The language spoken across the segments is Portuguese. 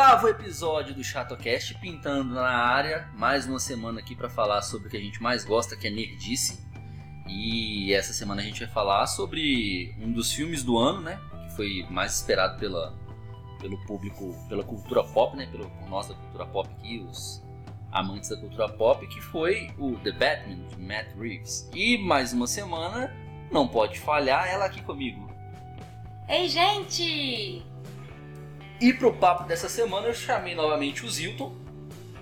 Oitavo episódio do ChatoCast pintando na área. Mais uma semana aqui para falar sobre o que a gente mais gosta, que é nerdice. E essa semana a gente vai falar sobre um dos filmes do ano, né? Que foi mais esperado pela, pelo público, pela cultura pop, né? Pelo, por nós da cultura pop aqui, os amantes da cultura pop, que foi o The Batman, de Matt Reeves. E mais uma semana, não pode falhar, ela aqui comigo. Ei, gente! E pro papo dessa semana eu chamei novamente o Zilton,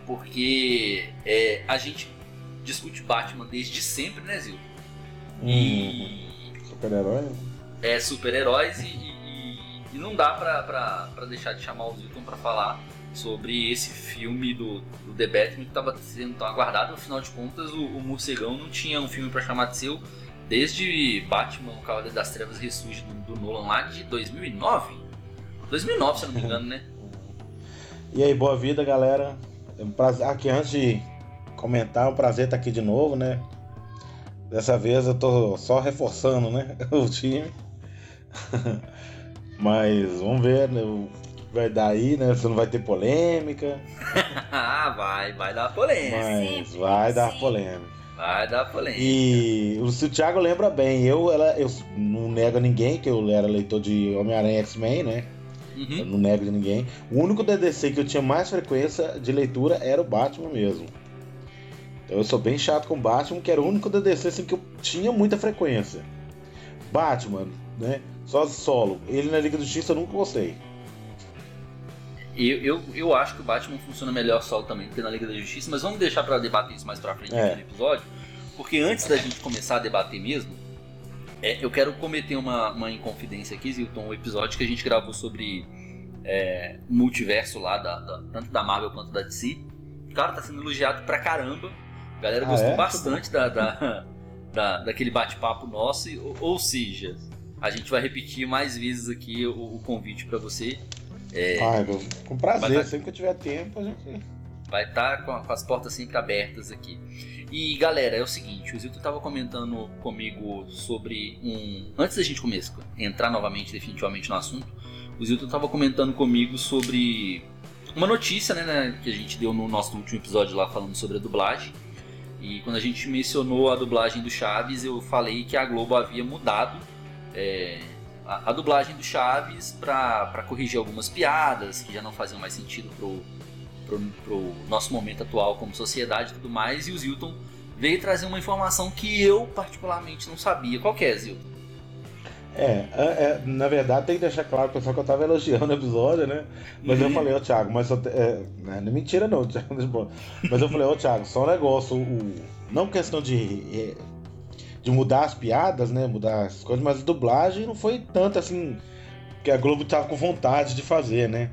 porque é, a gente discute Batman desde sempre, né, Zilton? E. Super-herói? né? É, super-heróis e, e- e não dá pra, pra, pra deixar de chamar o Zilton pra falar sobre esse filme do, do The Batman que tava sendo tão aguardado. Afinal de contas, o, o Morcegão não tinha um filme pra chamar de seu desde Batman, o Cavaleiro das Trevas Ressurge do, do Nolan lá de 2009. 2009, se eu não me engano, né? E aí, boa vida, galera. É um prazer. Aqui, antes de comentar, é um prazer estar aqui de novo, né? Dessa vez eu tô só reforçando, né? O time. Mas vamos ver né, vai dar aí, né? Se não vai ter polêmica. ah, vai, vai dar polêmica. Mas vai dar polêmica. Vai dar polêmica. E o, se o Thiago lembra bem, eu, ela, eu não nego a ninguém que eu era leitor de Homem-Aranha X-Men, né? Eu Uhum. não nego de ninguém. O único DDC que eu tinha mais frequência de leitura era o Batman mesmo. Então eu sou bem chato com o Batman, que era o único DDC assim, que eu tinha muita frequência. Batman, né? Só solo. Ele na Liga da Justiça eu nunca gostei. Eu, eu, eu acho que o Batman funciona melhor solo também do que na Liga da Justiça, mas vamos deixar pra debater isso mais pra frente É. no episódio, porque antes da gente começar a debater mesmo, é, eu quero cometer uma, uma inconfidência aqui, Zilton, o episódio que a gente gravou sobre é, o multiverso lá, da, da- tanto da Marvel quanto da DC. Cara, tá sendo elogiado pra caramba. A galera Ah, gostou é? bastante da, da, da- daquele bate-papo nosso, ou, ou seja, a gente vai repetir mais vezes aqui o, o convite pra você. É, Ah, com prazer, Mas- sempre que eu tiver tempo, a gente. Vai estar com, a- com as portas sempre abertas aqui. E galera, é o seguinte, o Zilton estava comentando comigo sobre um. Antes da gente começar, entrar novamente definitivamente no assunto, o Zilton estava comentando comigo sobre uma notícia né, né, que a gente deu no nosso último episódio lá falando sobre a dublagem. E quando a gente mencionou a dublagem do Chaves, eu falei que a Globo havia mudado é, a, a dublagem do Chaves para corrigir algumas piadas que já não faziam mais sentido pro, pro, pro nosso momento atual como sociedade e tudo mais. E o Zilton veio trazer uma informação que eu particularmente não sabia. Qual que é, Zilton? É, é, é, na verdade tem que deixar claro, pessoal, que eu tava elogiando o episódio, né? Mas eu Uhum. falei, ô Thiago, mas é, não é mentira não, Thiago, mas eu falei, ô Thiago, só um negócio, o, não questão de, é, de mudar as piadas, né? Mudar as coisas, mas a dublagem não foi tanto assim que a Globo tava com vontade de fazer, né?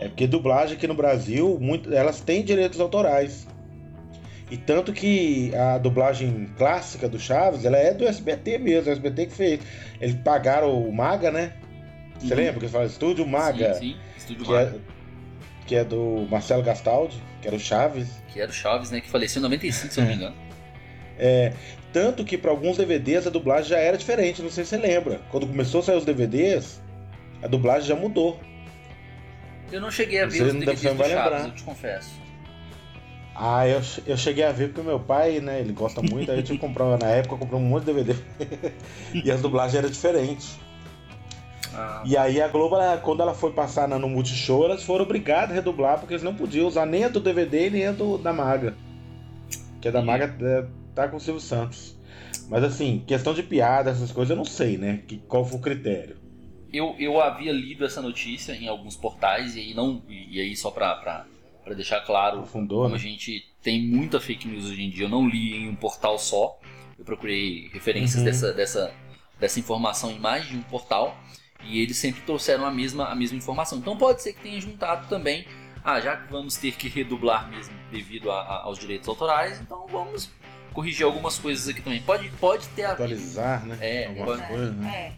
É porque dublagem aqui no Brasil, muito, elas têm direitos autorais. E tanto que a dublagem clássica do Chaves, ela é do SBT mesmo, o SBT que fez. Eles pagaram o Maga, né? Você Uhum. lembra que eles falam Estúdio Maga, Sim, sim. Estúdio que, Maga. é, que é do Marcelo Gastaldi, que era o Chaves. Que era o Chaves, né? Que faleceu em 95, se eu não me engano. É, tanto que para alguns DVDs a dublagem já era diferente, não sei se você lembra. Quando começou a sair os DVDs, a dublagem já mudou. Eu não cheguei a ver Você os DVDs do Chaves, lembrar. eu te confesso. Ah, eu, eu cheguei a ver porque meu pai, né, ele gosta muito, aí eu tive que comprar, na época eu comprei um monte de DVD. e as dublagens eram diferentes. Ah, E aí a Globo, ela- quando ela foi passar no Multishow, elas foram obrigadas a redublar, porque eles não podiam usar nem a do DVD nem a do, da Maga. Que a da Maga é, tá com o Silvio Santos. Mas assim, questão de piada, essas coisas, eu não sei, né? Que, qual foi o critério. Eu, eu havia lido essa notícia em alguns portais, e aí, não, e aí só pra, pra, pra deixar claro Aprofundou, Como a né? gente tem muita fake news hoje em dia, eu não li em um portal só. Eu procurei referências Uhum. dessa, dessa, dessa informação em mais de um portal. E eles sempre trouxeram a mesma, a mesma informação. Então pode ser que tenha juntado também. Ah, já que vamos ter que redublar mesmo devido a- a- aos direitos autorais, então vamos corrigir algumas coisas aqui também. Pode, pode ter havido. Atualizar, né? É, Algumas pode- coisas, né? É.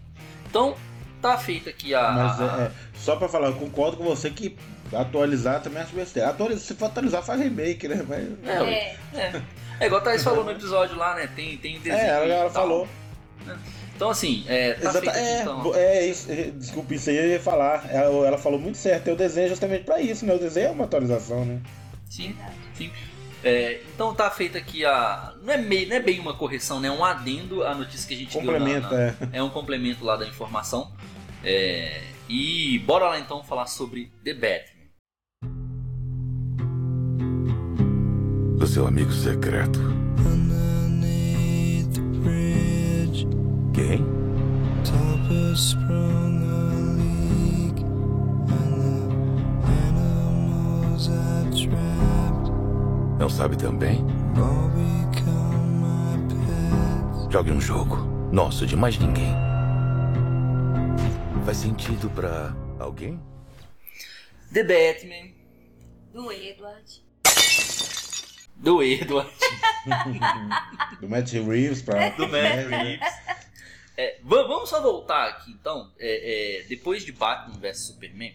Então, tá feita aqui a. Mas a- é, é, só pra falar, eu concordo com você que atualizar também acho besteira. Atualiza, se for atualizar, faz remake, né? Mas, É, ué. É. É igual a Thaís falou no episódio lá, né? Tem, tem desenho. é, ela tal. falou. Então, assim, é, tá Exata- é, então. é isso, é, desculpa, isso aí eu ia falar. Ela, ela falou muito certo. Eu desenho justamente pra isso, né? O desenho é uma atualização, né? Sim, sim. É, então tá feita aqui a. Não é, meio, não é bem uma correção, né? É um adendo à notícia que a gente deu na- Complemento, na, é. é um complemento lá da informação. É, e bora lá então falar sobre The Batman. do seu amigo secreto. Quem? top Não sabe também? Jogue um jogo. Nosso, de mais ninguém. Faz sentido pra alguém? The Batman, Do Edward. do Edward, Do Matt Reeves pra. do Matt Reeves. É, va- vamos só voltar aqui então. É, é, depois de Batman vs Superman,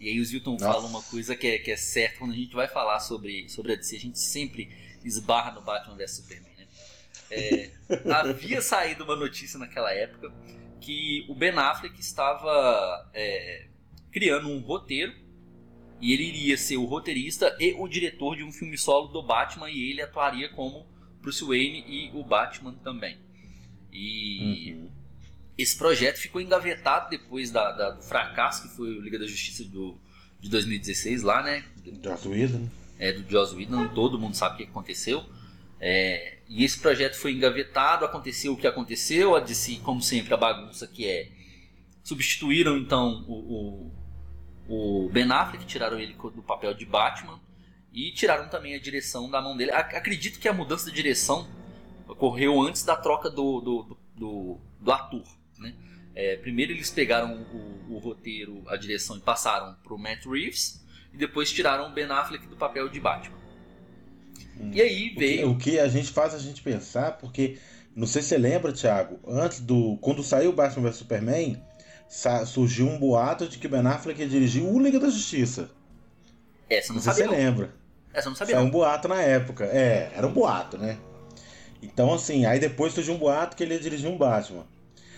e aí o Zilton Nossa. fala uma coisa que é, que é certa quando a gente vai falar sobre, sobre a DC, a gente sempre esbarra no Batman vs Superman. Né? É, havia saído uma notícia naquela época que o Ben Affleck estava é, criando um roteiro e ele iria ser o roteirista e o diretor de um filme solo do Batman e ele atuaria como Bruce Wayne e o Batman também. E Uhum. Esse projeto ficou engavetado depois da- da- do fracasso que foi o Liga da Justiça do, de 2016 lá, né? Joss Whedon. é, do Joss Whedon, todo mundo sabe o que aconteceu. É, e esse projeto foi engavetado, aconteceu o que aconteceu, a DC, como sempre, a bagunça que é. Substituíram então o, o, o Ben Affleck, tiraram ele do papel de Batman e tiraram também a direção da mão dele. Ac- Acredito que a mudança de direção ocorreu antes da troca do, do, do, do- do ator. Né? É, primeiro eles pegaram o, o roteiro, a direção e passaram para o Matt Reeves e depois tiraram o Ben Affleck do papel de Batman. Hum. E aí O que, veio. o que a gente faz a gente pensar, porque não sei se você lembra, Thiago, antes do. Quando saiu Batman vs Superman, surgiu um boato de que Ben Affleck ia dirigir o Liga da Justiça. Essa eu Não não sei se sabia. você Não. lembra. Essa eu não sabia. Saiu um boato na época. É, era um boato, né? Então, assim, aí depois surgiu um boato que ele ia dirigir um Batman.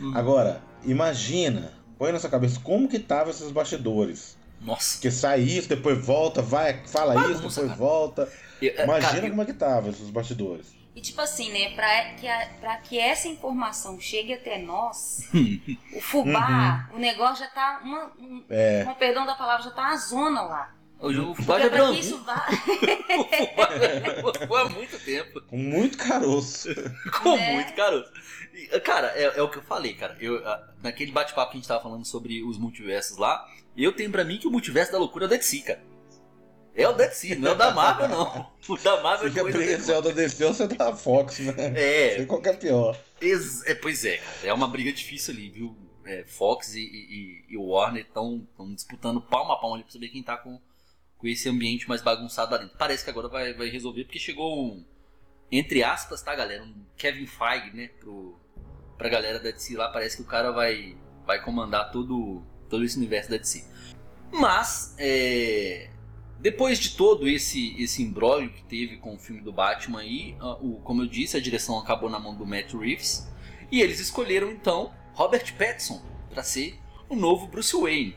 Hum. Agora, imagina, põe na sua cabeça como que tava esses bastidores. Nossa. Que sai isso, depois volta, vai, fala Bagunça, isso, depois cara. volta. É, Imagina cara, como é que tava esses bastidores. E tipo assim, né, pra que, a- pra que essa informação chegue até nós, o fubá, o negócio já tá, uma, um- É. com perdão da palavra, já tá uma zona lá. o Fubá já que isso vá... O Fubá já há muito tempo. Com muito caroço. Com Né? muito caroço. Cara, é, é o que eu falei, cara. Eu, naquele bate-papo que a gente tava falando sobre os multiversos lá, eu tenho pra mim que o multiverso da loucura é o Dead Sea, cara. É o Dead Sea, não é o da Marvel, não. O da Marvel é Fica coisa... preguiçoso da DC ou você da Fox, né? É, Sei qual que é pior. Ex- é, pois é, cara. É uma briga difícil ali, viu? É, Fox e, e, e o Warner estão disputando palmo a palmo ali pra saber quem tá com, com esse ambiente mais bagunçado lá dentro. Parece que agora vai, vai resolver, porque chegou um, entre aspas, tá, galera? Um Kevin Feige, né? Pro, pra galera da DC lá. Parece que o cara vai, vai comandar todo, todo esse universo da DC. Mas, é, depois de todo esse esse imbróglio que teve com o filme do Batman aí, ah, o, como eu disse, a direção acabou na mão do Matt Reeves e eles escolheram então Robert Pattinson para ser o novo Bruce Wayne.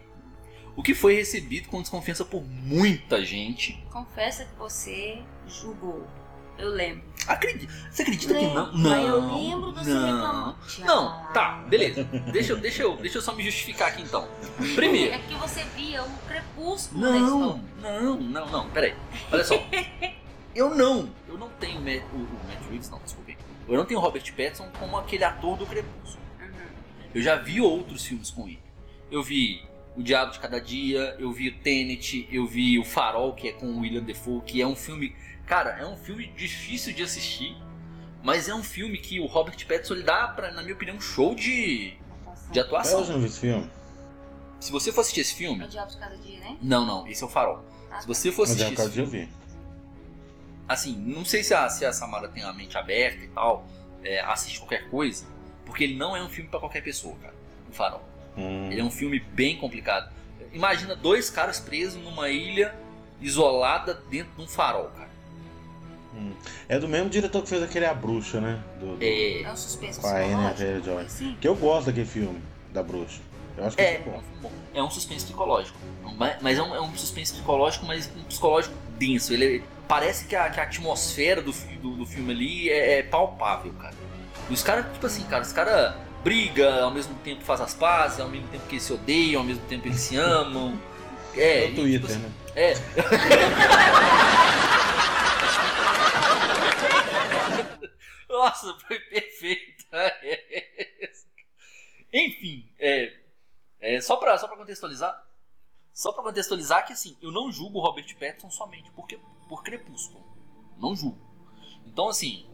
O que foi recebido com desconfiança por muita gente. Confessa que você julgou. Eu lembro. Acredita, você acredita que não? Lembro, Não. eu lembro você não. Não, tá, beleza. Deixa, eu- deixa, eu, deixa eu só me justificar aqui então. Primeiro, É que você via o crepúsculo da Não, não, não, não, peraí. Olha só. Eu não, eu não tenho o, o Matt Reeves, não, desculpe. Eu não tenho Robert Pattinson como aquele ator do Crepúsculo. Uhum. Eu já vi outros filmes com ele. Eu vi O Diabo de Cada Dia, eu vi o Tenet, eu vi o Farol, que é com o William Defoe, que é um filme... Cara, é um filme difícil de assistir, mas é um filme que o Robert Pattinson ele dá, pra, na minha opinião, um show de, de Eu atuação. já não vi esse filme. Se você for assistir esse É filme... o Diabo de Cada Dia, né? Não, não, esse é o Farol. Ah, Se você for Mas é assistir o caso esse de eu filme, vi. assim, não sei se a, se a Samara tem a mente aberta e tal, é, assiste qualquer coisa, porque ele não é um filme pra qualquer pessoa, cara. O Farol. Hum. Ele é um filme bem complicado. Imagina dois caras presos numa ilha isolada dentro de um farol, cara. É do mesmo diretor que fez aquele A Bruxa, né? Do, do- É, É um suspense Com a Anne psicológico, assim. Que eu gosto daquele filme, da Bruxa. Eu acho que é, é bom. é um suspense psicológico. Mas é um, é um suspense psicológico, mas um psicológico denso. Ele parece que a, que a atmosfera do, do, do filme ali é, é palpável, cara. E os caras, tipo assim, cara, os caras brigam, ao mesmo tempo faz as pazes, ao mesmo tempo que eles se odeiam, ao mesmo tempo eles se amam. É, É e, o tipo Twitter, assim, né? É. Nossa, foi perfeito. Enfim, é, é, só, pra, só pra contextualizar. Só pra contextualizar que assim, eu não julgo o Robert Pattinson somente porque, por Crepúsculo. Não julgo. Então assim,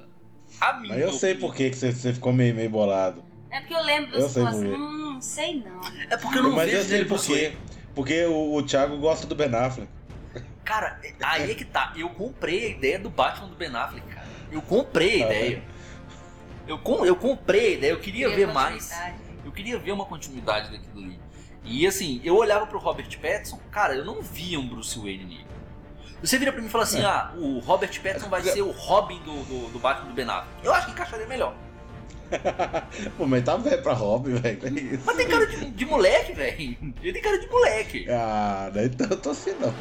a minha Mas eu sei opinião- por que que você, você ficou meio, meio bolado. É porque eu lembro Eu sei quê. Hum, sei não. É porque eu não Mas vejo eu sei por quê. Porque o, o Thiago gosta do Ben Affleck. Cara, aí é que tá. Eu comprei a ideia do Batman do Ben Affleck, cara. Eu comprei a Ah, ideia. Eu, com, eu comprei a ideia, eu queria Queria ver mais. Eu queria ver uma continuidade daquilo ali. E assim, eu olhava pro Robert Pattinson, cara, eu não via um Bruce Wayne nele. Você vira pra mim e fala assim: É. ah, o Robert Pattinson vai ser o Robin do, do, do Batman do Ben Affleck. Eu acho que encaixaria melhor. Pô, mas tá velho pra Robin, velho. Isso? Mas tem cara de, de moleque, velho. Ele tem cara de moleque. Ah, daí então eu tô assim não.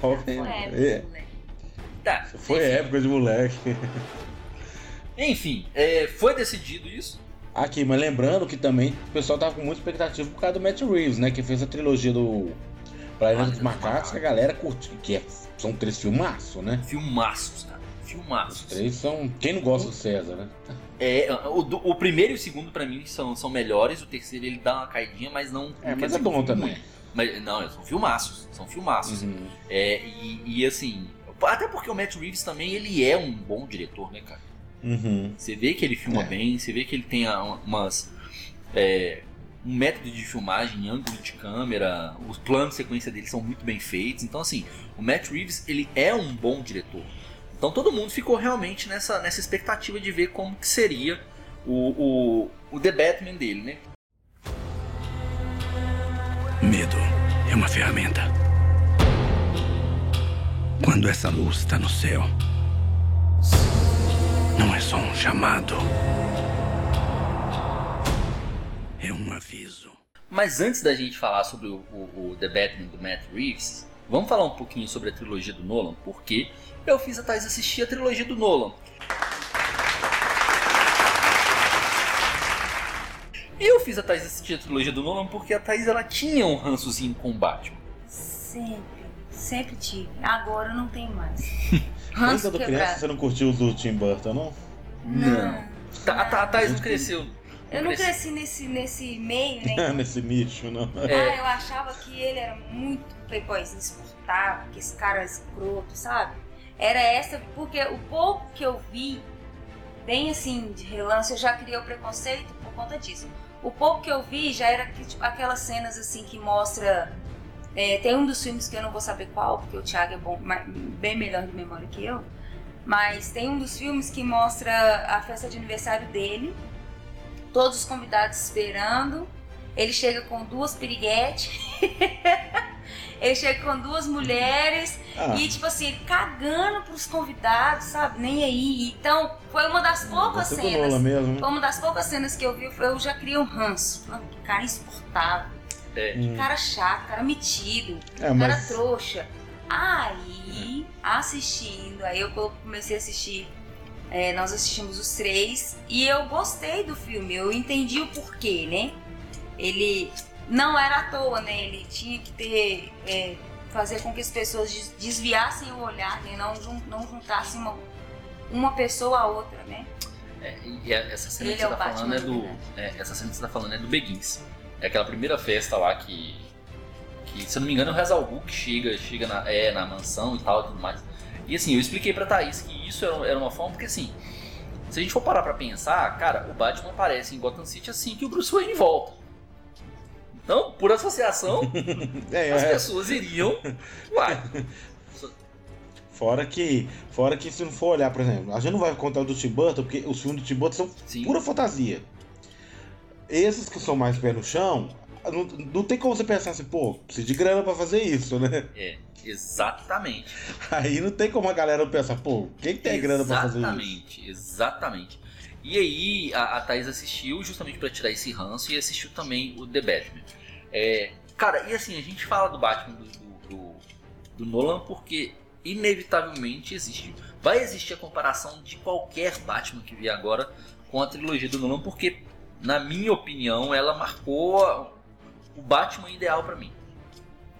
Robin. Foi é, Tá. foi enfim. época de moleque. Enfim, é, foi decidido isso. Aqui, mas lembrando que também o pessoal tava com muita expectativa por causa do Matt Reeves, né? Que fez a trilogia do Planeta dos Macacos, que a galera curte. Que é- são três filmaços, né? Filmaços, cara. Os Filmaços. três são. Quem não gosta do César, né? É, o, o primeiro e o segundo pra mim são, são melhores, o terceiro ele dá uma caidinha, mas não. É, mas é bom também. Mas, não, são filmaços, são filmaços. Uhum. É, e, e, assim, até porque o Matt Reeves também ele é um bom diretor, né, cara? Uhum. Você vê que ele filma É. bem, você vê que ele tem umas. é, um método de filmagem, ângulo de câmera, os planos de sequência dele são muito bem feitos. Então, assim, o Matt Reeves ele é um bom diretor. Então todo mundo ficou realmente nessa, nessa expectativa de ver como que seria o, o, o The Batman dele, né? Medo é uma ferramenta. Quando essa luz está no céu, não é só um chamado. É um aviso. Mas antes da gente falar sobre o, o- o The Batman do Matt Reeves, vamos falar um pouquinho sobre a trilogia do Nolan, porque eu fiz a Thais assistir a trilogia do Nolan. Eu fiz a Thais assistir a trilogia do Nolan porque a Thais ela tinha um rançozinho com o Batman. Sempre, sempre tive. Agora eu não tenho mais. Quando criança você não curtiu os do Tim Burton, não? Não. Tá- A, a Thais não cresceu. Eu não cresci nesse, nesse meio, né? Nesse nicho, não. É. Ah, eu achava que ele era muito playboyzinho insuportável, que esse cara é escroto, sabe? Era essa, porque o pouco que eu vi, bem assim, de relance, eu já criei o preconceito por conta disso. O pouco que eu vi já era que, tipo, aquelas cenas assim que mostra. É, tem um dos filmes que eu não vou saber qual, porque o Thiago é bom, bem melhor de memória que eu. Mas tem um dos filmes que mostra a festa de aniversário dele, todos os convidados esperando. Ele chega com duas piriguetes. ele chega com duas mulheres. Ah, E, tipo assim, cagando pros convidados, sabe? Nem aí. Então, foi uma das poucas cenas. Mesmo, né? Foi uma das poucas cenas que eu vi, eu já criei um ranço. Cara insuportável. É. Cara chato, cara metido, É, cara mas trouxa. Aí, assistindo, aí eu comecei a assistir. é, nós assistimos os três e eu gostei do filme, eu entendi o porquê, né? Ele não era à toa, né? Ele tinha que ter. é, fazer com que as pessoas des- desviassem o olhar, né? Não, não juntassem uma, uma pessoa a outra, né? É, e essa cena que você tá falando é do. É, essa cena que você tá falando é do Begins. É aquela primeira festa lá que. Que, se eu não me engano, é o Rezal Gu que chega, chega na, é, na mansão e tal e tudo mais. E assim, eu expliquei pra Thaís que isso era, era uma forma, porque assim. Se a gente for parar pra pensar, cara, o Batman aparece em Gotham City assim que o Bruce Wayne volta. Então, por associação, é, as é, pessoas iriam. Uai, fora que, fora que se não for olhar, por exemplo, a gente não vai contar o do Tim Burton, porque os filmes do Tim Burton são sim. pura fantasia. Esses que são mais pé no chão, não, não tem como você pensar assim, pô, precisa de grana pra fazer isso, né? É, exatamente. Aí não tem como a galera pensar, pô, quem tem grana pra fazer isso? Exatamente, exatamente. E aí a, a Thaís assistiu justamente pra tirar esse ranço e assistiu também o The Batman. É, cara, e assim, a gente fala do Batman do, do, do- do Nolan porque inevitavelmente existe. Vai existir a comparação de qualquer Batman que vier agora com a trilogia do Nolan, porque, na minha opinião, ela marcou o Batman ideal pra mim.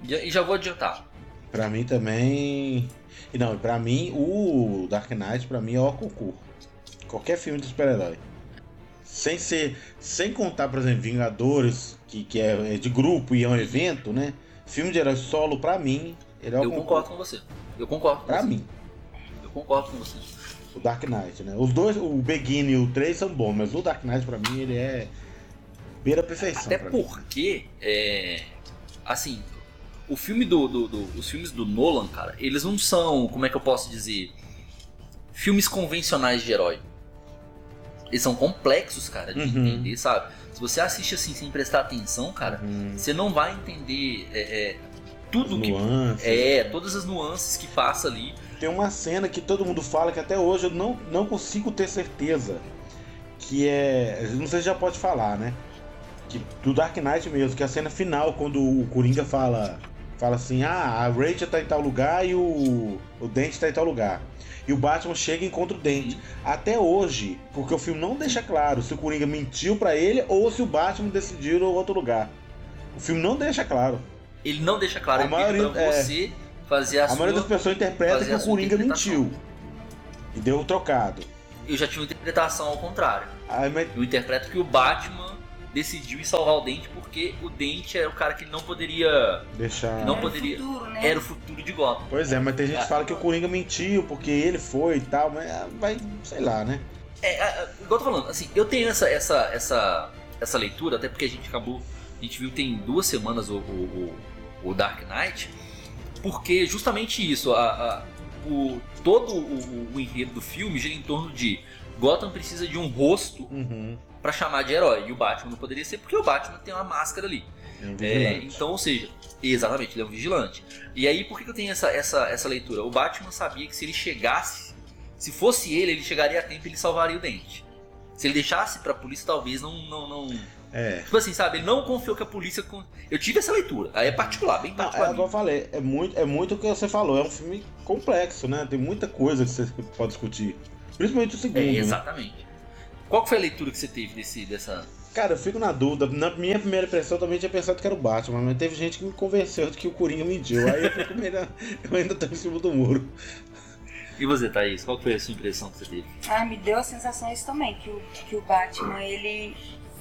E já vou adiantar. Pra mim também. E não, pra mim o Dark Knight pra mim é o concurso. Qualquer filme de super-herói. Sem ser. Sem contar, por exemplo, Vingadores, que, que é é de grupo e é um evento, né? Filme de herói solo, pra mim, ele é o Eu concurso. concordo com você. Eu concordo você. mim, Eu concordo com você. O Dark Knight, né? Os dois, o Begin e o 3 são bons, mas o Dark Knight pra mim ele é. Beira perfeição. Até porque, é, assim, o filme do, do- do- os filmes do Nolan, cara, eles não são, como é que eu posso dizer, filmes convencionais de herói. Eles são complexos, cara, de Uhum. entender, sabe? Se você assiste assim sem prestar atenção, cara, Hum, você não vai entender é, é, tudo que nuances. é, todas as nuances que passa ali. Tem uma cena que todo mundo fala que até hoje eu não, não consigo ter certeza. Que é. Não sei se já pode falar, né? Que, do Dark Knight mesmo, que é a cena final, quando o Coringa fala. Fala assim, ah, a Rachel tá em tal lugar e o. O Dente tá em tal lugar. E o Batman chega e encontra o Dente. Até hoje, porque o filme não deixa claro se o Coringa mentiu pra ele ou se o Batman decidiu outro lugar. O filme não deixa claro. Ele não deixa claro, A ele maioria- pra é. você fazer a, A, maioria sua... das pessoas interpreta que a o Coringa mentiu. E deu trocado. Eu já tive uma interpretação ao contrário. Aí, mas Eu interpreto que o Batman decidiu ir salvar o Dente porque o Dente era o cara que não poderia. deixar. Não Era o poderia- futuro, né? Era o futuro de Gotham. Pois é, mas tem gente Ah. que fala que o Coringa mentiu porque ele foi e tal, mas ah, vai, sei lá, né? É, é, igual eu tô falando, assim, eu tenho essa, essa, essa, essa leitura, até porque a gente acabou. A gente viu tem duas semanas o, o, o- o Dark Knight, porque justamente isso, a, a- o, todo o, o enredo do filme gira em torno de Gotham precisa de um rosto Uhum. pra chamar de herói, e o Batman não poderia ser porque o Batman tem uma máscara ali. É um É, então, ou seja, exatamente, ele é um vigilante. E aí, por que que eu tenho essa, essa, essa leitura? O Batman sabia que se ele chegasse, se fosse ele, ele chegaria a tempo e ele salvaria o dente. Se ele deixasse pra polícia, talvez não. não, não... É. Tipo assim, sabe? Ele não confiou que a polícia. Eu tive essa leitura. Aí é particular, bem Não, particular. é igual eu falei, é muito, é muito o que você falou, é um filme complexo, né? Tem muita coisa que você pode discutir. Principalmente o segundo. é, né? exatamente. Qual que foi a leitura que você teve desse, dessa. Cara, eu fico na dúvida. Na minha primeira impressão eu também tinha pensado que era o Batman, mas teve gente que me convenceu de que o Coringa mentiu. Aí eu fico meio. na- Eu ainda tô em cima do muro. E você, Thaís? Qual foi a sua impressão que você teve? Ah, me deu a sensação isso também, que o, que o Batman, ele,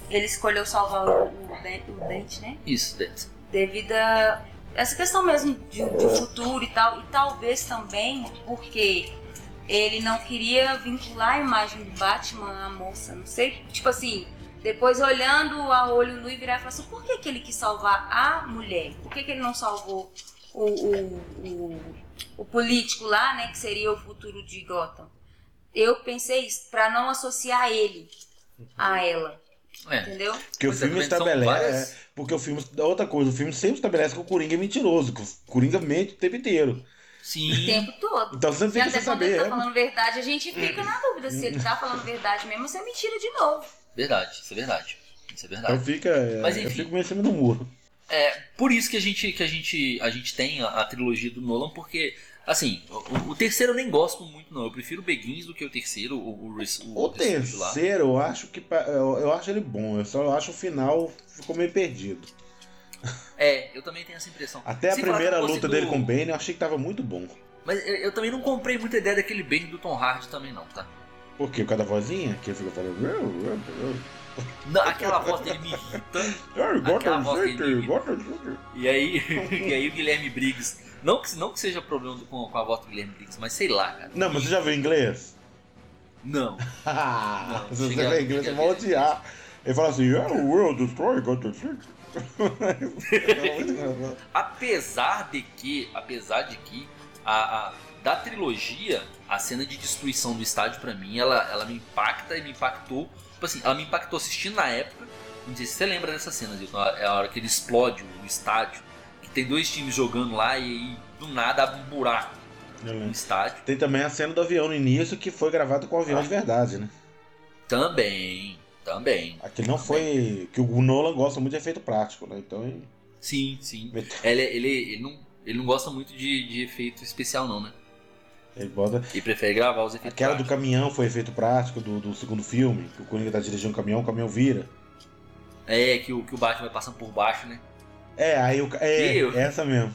ele escolheu salvar o, o, Den- o Dente, né? Isso, Dente. Devido a essa questão mesmo de, de futuro e tal. E talvez também porque ele não queria vincular a imagem do Batman à moça, não sei. Tipo assim, depois olhando a olho nu e virar e falar assim, por que, que ele quis salvar a mulher? Por que, que ele não salvou o, o, o, o político lá, né? Que seria o futuro de Gotham. Eu pensei isso, pra não associar ele a ela, É. entendeu? Porque Pois o é, filme são estabelece. várias- é, porque o filme. Outra coisa, o filme sempre estabelece que o Coringa é mentiroso, que o Coringa mente o tempo inteiro. O Sim. tempo todo. Então você E fica até sem quando ele saber. tá é. falando verdade, a gente fica na dúvida se ele tá falando verdade mesmo ou se é mentira de novo. Verdade, isso é verdade. Isso é Então verdade. fica. é, Mas eu enfim. fico meio em cima do muro. É, por isso que a gente, que a gente, a gente tem a, a trilogia do Nolan, porque, assim, o, o terceiro eu nem gosto muito, não. Eu prefiro o Begins do que o terceiro, o, o, o, O terceiro, eu acho que. Eu, eu acho ele bom, eu só acho o final ficou meio perdido. É, eu também tenho essa impressão. Até a Sem falar primeira luta gostei dele do- com o Bane, eu achei que tava muito bom. Mas eu, eu também não comprei muita ideia daquele Bane do Tom Hardy também, não, tá? Por quê? Por causa da vozinha? Que ele fica falando. Não, aquela voz dele me irrita. "Ai, Gotham Aquela voz dele. City." E aí, e aí o Guilherme Briggs. Não que, não que seja problema do- com, com a voz do Guilherme Briggs, mas sei lá, cara. Não, mas você já viu em inglês? Não. Não, se você em inglês, você vai odiar. Ele fala assim, destroy City. É muito engraçado. Apesar de que, apesar de que a, a- da trilogia, a cena de destruição do estádio pra mim, ela, ela me impacta e me impactou. Tipo assim, ela me impactou assistindo na época. Não sei se você lembra dessa cena, Zilton. É a hora que ele explode o estádio. Tem dois times jogando lá e aí do nada abre um buraco Eu no estádio. Tem também a cena do avião no início que foi gravado com o avião de verdade, né? Também, também. Aqui não foi. Que o Nolan gosta muito de efeito prático, né? Então ele. Sim, sim. Ele, ele, ele, não, ele não gosta muito de, de efeito especial, não, né? ele bota. Ele prefere gravar os efeitos Aquela do práticos. caminhão foi efeito prático do, do segundo filme, que o Coringa tá dirigindo um caminhão, o caminhão vira. É, que o, que o Batman vai passando por baixo, né? É, aí o. É, eu? essa mesmo.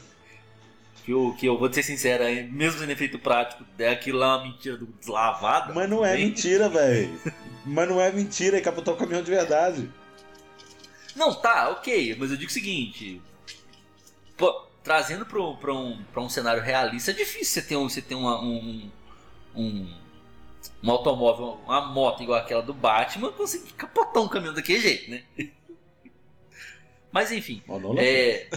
Que eu, que eu vou ser sincero, é, mesmo sendo efeito prático, é aquilo lá uma mentira do deslavada. Mas não é bem- mentira, velho. Mas não é mentira, ele capotou o caminhão de verdade. Não, tá, ok, mas eu digo o seguinte. Pô, trazendo pra, um- pra, um, pra um cenário realista, é difícil você ter um, você ter uma, um, um, um automóvel, uma moto igual aquela do Batman, conseguir capotar um caminhão daquele jeito, né? Mas enfim, é.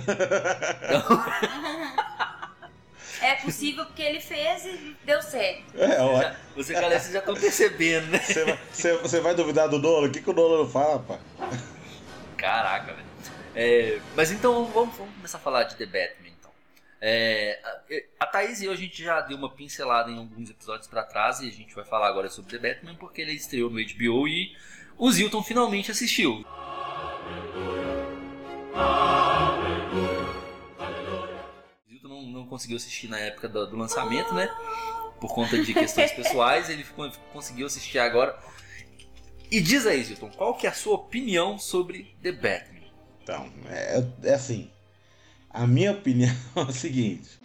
É possível porque ele fez e deu certo. É, já- você, galera, vocês já estão percebendo, né? você, vai, você- você vai duvidar do Nolan? O que, que o Nolan não fala, pá? Caraca, velho. É, mas então vamos, vamos começar a falar de The Batman, então. É, a, Thaís e eu a gente já deu uma pincelada em alguns episódios pra trás e a gente vai falar agora sobre The Batman porque ele estreou no HBO e o Zilton finalmente assistiu. Não, não conseguiu assistir na época do, do lançamento, né? Por conta de questões pessoais, ele ficou- conseguiu assistir agora. E diz aí, Zilton, qual que é a sua opinião sobre The Batman? Então, é, é assim. A minha opinião é o seguinte.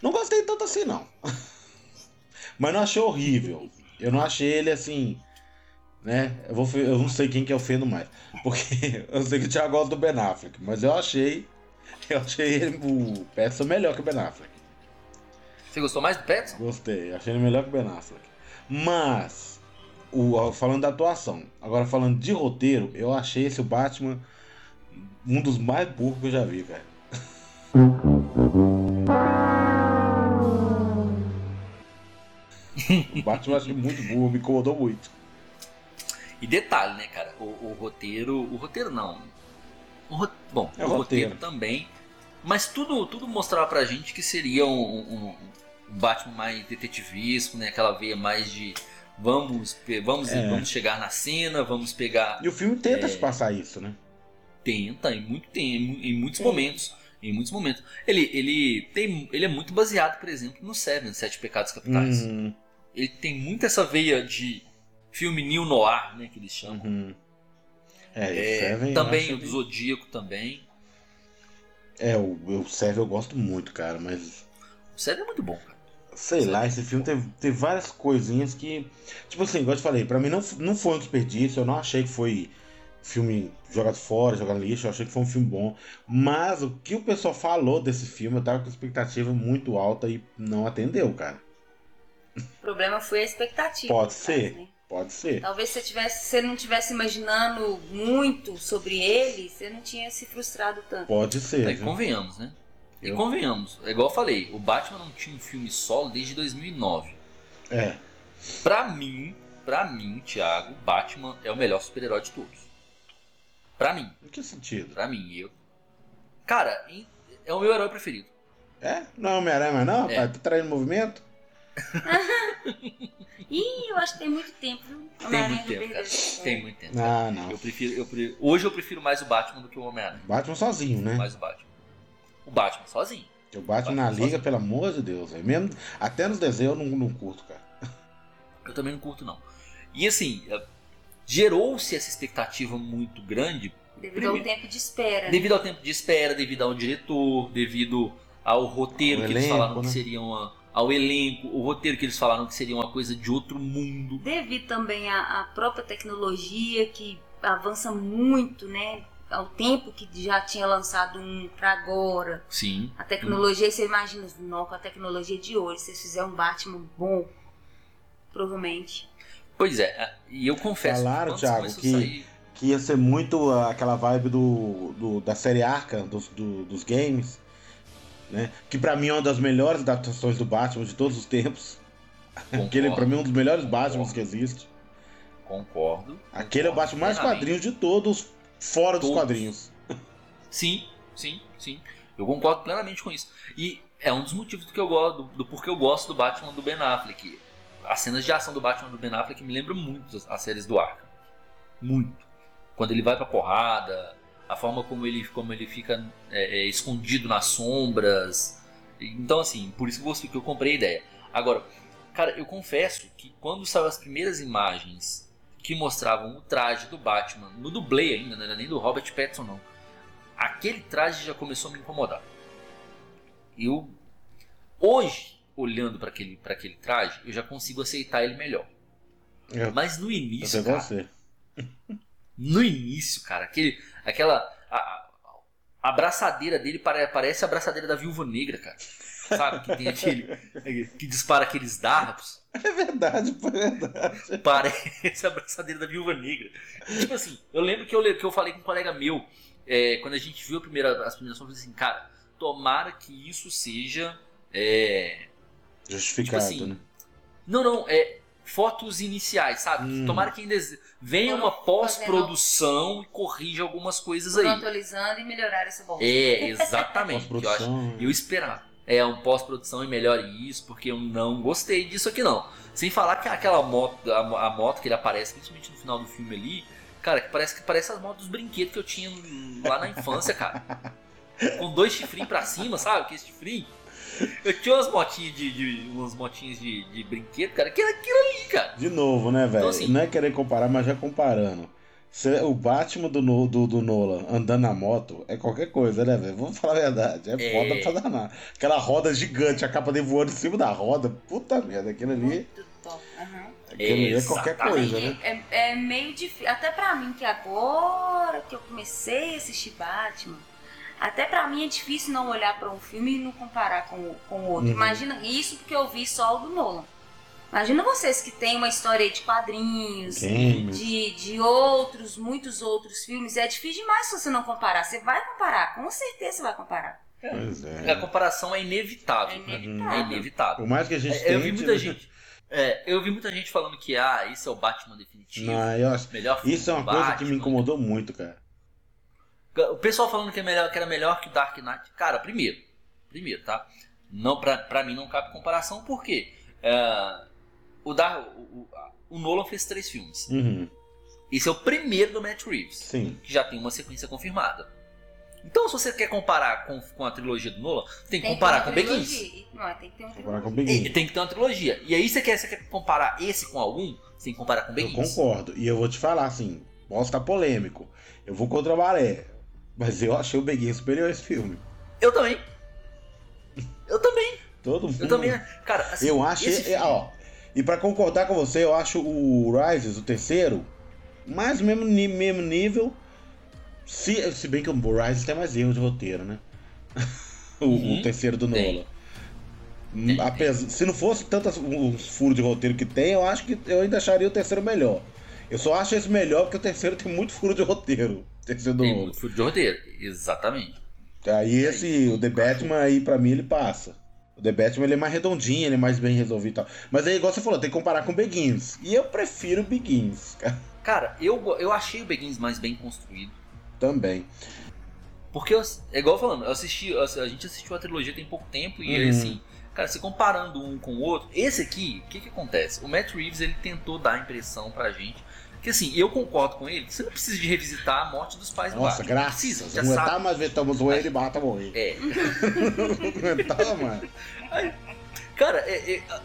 Não gostei tanto assim, não. Mas não achei horrível. Eu não achei ele assim. Né? Eu, vou, eu não sei quem que eu ofendo mais. Porque eu sei que o Thiago gosta do Ben Affleck. Mas eu achei. Eu achei ele, o Pattinson melhor que o Ben Affleck. Você gostou mais do Petson? Gostei, achei ele melhor que o Ben Affleck. Mas, o, falando da atuação, agora falando de roteiro, eu achei esse Batman um dos mais burros que eu já vi, cara. o Batman eu achei muito burro, me incomodou muito. E detalhe, né, cara? O, o roteiro. O roteiro não. O ro- bom, É o roteiro. roteiro. também. Mas tudo, tudo mostrava pra gente que seria um, um- um Batman mais detetivisco, né? Aquela veia mais de. Vamos, vamos, É. vamos chegar na cena, vamos pegar. E o filme tenta É. se passar isso, né? Tenta, em, muito, tem, em muitos momentos. Em muitos momentos. Ele, ele, tem, ele é muito baseado, por exemplo, no Seven, Sete Pecados Capitais. Uhum, Ele tem muito essa veia de filme neo noir, né? Que eles chamam. uhum. É, É, o Seven eu também o Zodíaco também. É, o, o Seven eu gosto muito, cara, mas O Seven é muito bom, cara. Sei lá, esse filme teve, teve várias coisinhas que. Tipo assim, igual eu te falei, pra mim não, não foi um desperdício, eu não achei que foi filme jogado fora, jogado no lixo, eu achei que foi um filme bom. Mas o que o pessoal falou desse filme, eu tava com expectativa muito alta e não atendeu, cara. O problema foi a expectativa. Pode no caso, ser. né? Pode ser. Talvez se você, tivesse, se você não tivesse imaginando muito sobre ele, você não tinha se frustrado tanto. Pode ser. Aí viu? convenhamos, né? E Eu- convenhamos. É igual eu falei, o Batman não tinha um filme solo desde 2009. É. Pra mim, pra mim, Thiago, Batman é o melhor super-herói de todos. Pra mim, Em que sentido? pra mim, eu. Cara, é o meu herói preferido. É? Não é Homem-Aranha, não, É. rapaz? Tá traindo movimento? Ih, eu acho que tem muito tempo, viu? Tem muito tempo, cara. esse- Tem muito tempo. Ah, não. Eu prefiro, eu pre- Hoje eu prefiro mais o Batman do que o Homem-Aranha. Batman sozinho, né? Mais o Batman. O Batman sozinho. Porque o Batman na Batman liga, pelo amor de Deus, velho. Mesmo, até nos desenhos eu não, não curto, cara. Eu também não curto, não. E assim, eh, gerou-se essa expectativa muito grande Devido ao Primeiro. tempo de espera. né? devido ao tempo de espera, devido ao diretor, devido ao roteiro Ao que eles elenco, falaram que né? seria uma. Ao elenco, o roteiro que eles falaram que seria uma coisa de outro mundo. Devido também à, à própria tecnologia que avança muito, né? Ao tempo que já tinha lançado um pra agora. Sim. A tecnologia, você imagina, não, com a tecnologia de hoje, se vocês fizerem um Batman bom, provavelmente. Pois é, e eu confesso Falaram, quando Thiago, que- sair- que ia ser muito aquela vibe do, do- da série Arca, dos, do- dos games, né? Que pra mim é uma das melhores adaptações do Batman de todos os tempos. Aquele pra mim é um dos melhores Batmans que existe. Concordo. Aquele é o concordo Batman mais quadrinhos de todos, fora dos Todos. quadrinhos. Sim, sim, sim. Eu concordo plenamente com isso. E é um dos motivos do que eu gosto, do, do porquê eu gosto do Batman do Ben Affleck. As cenas de ação do Batman do Ben Affleck me lembram muito as, as séries do Arkham. Muito. Quando ele vai pra porrada, a forma como ele, como ele fica é, é, escondido nas sombras. Então, assim, por isso que eu, gostei- que eu comprei a ideia. Agora, cara, eu confesso que quando saiu as primeiras imagens que mostravam o traje do Batman, no dublê ainda, não era nem do Robert Pattinson, não. Aquele traje já começou a me incomodar. Eu, hoje, olhando para aquele, pra aquele traje, eu já consigo aceitar ele melhor. Eu- Mas no início, cara, você. no início, cara, aquele, aquela a, a- abraçadeira dele pare- parece a abraçadeira da Viúva Negra, cara. Sabe que tem aquele que dispara aqueles dardos, É verdade, é verdade. parece a abraçadeira da Viúva Negra. Tipo assim, eu lembro que eu, que eu falei com um colega meu é, quando a gente viu a primeira, as primeiras fotos, eu falei assim, cara, tomara que isso seja é, Justificado, Tipo assim, né? Não, não, é fotos iniciais, sabe? Hum. Tomara que ainda venha uma pós-produção e corrija algumas coisas aí. atualizando e melhoraram essa bosta. É, exatamente. eu, acho, eu esperava. É um pós-produção e melhore isso, porque eu não gostei disso aqui não. Sem falar que aquela moto, a, a moto que ele aparece, principalmente no final do filme ali, cara, que parece que parece as motos dos brinquedos que eu tinha lá na infância, cara. Com dois chifrinhos pra cima, sabe? Que esse chifrinho. Eu tinha umas motinhas de, de- umas motinhas de, de brinquedo, cara, que era aquilo ali, cara. De novo, né, velho? Então, assim- Não é querer comparar, mas já comparando. Cê- o Batman do, do, do Nolan andando na moto é qualquer coisa, né, velho? Vamos falar a verdade. É, É. foda pra danar. Aquela roda gigante, a capa dele voando em cima da roda. Puta merda, aquilo ali, Muito top. Aham. aquilo ali é qualquer coisa, né? É, é meio difícil. Até pra mim, que agora que eu comecei a assistir Batman, até pra mim é difícil não olhar pra um filme e não comparar com, o- com o outro. Uhum. Imagina isso porque eu vi só o do Nolan. Imagina vocês que têm uma história aí de quadrinhos, Games. de, de outros, muitos outros filmes. É difícil demais se você não comparar. Você vai comparar, com certeza você vai comparar. Pois A é. comparação é inevitável. É né? inevitável. É inevitável. Por mais que a gente É, eu vi muita né? gente. é, eu vi muita gente falando que ah, isso é o Batman definitivo. Não, eu acho- melhor filme Isso é uma coisa que Batman. me incomodou muito, cara. O pessoal falando que, é melhor, que era melhor que o Dark Knight. Cara, primeiro. Primeiro, tá? Não, pra, pra mim não cabe comparação, porque é, o, Dar, o, o- o Nolan fez três filmes. Uhum. Esse é o primeiro do Matt Reeves, Sim. que já tem uma sequência confirmada. Então, se você quer comparar com, com a trilogia do Nolan, tem que Tem comparar com Begins. Não, tem que ter uma com trilogia. o E tem que ter uma trilogia. E aí você quer, você quer comparar esse com algum? Você tem que comparar com Eu Begins. concordo. E eu vou te falar assim, posso estar polêmico. Eu vou contra a maré. Mas eu achei o Begin superior a esse filme. Eu também. Eu também. Todo mundo. Eu também. Cara, assim, Eu acho. é, filme- ó, e pra concordar com você, eu acho o Rises, o terceiro, mais o mesmo, mesmo nível. Se, se bem que o Rises tem mais erro de roteiro, né? o, Uhum. o terceiro do Apesar, se não fosse tantos os furos de roteiro que tem, eu acho que eu ainda acharia o terceiro melhor. Eu só acho esse melhor porque o terceiro tem muito furo de roteiro. Terceiro do Tem muito furo de roteiro. Exatamente. Aí esse, o The Batman aí pra mim ele passa. O The Batman ele é mais redondinho, ele é mais bem resolvido e tal. Mas aí, igual você falou, tem que comparar com o Begins. E eu prefiro o Begins, cara, Cara, eu, eu achei o Begins mais bem construído. também. Porque, eu, é igual falando, eu assisti, a gente assistiu a trilogia tem pouco tempo e Uhum. assim, cara, se comparando um com o outro, esse aqui, o que que acontece? O Matt Reeves, ele tentou dar a impressão pra gente que assim, eu concordo com ele, você não precisa de revisitar a morte dos pais do Nossa, Batman. Não precisa, graças. já Não sabe. aguentar mais ver Thomas Wayne e bata morrer. É, Não mais. Cara, é- é, a-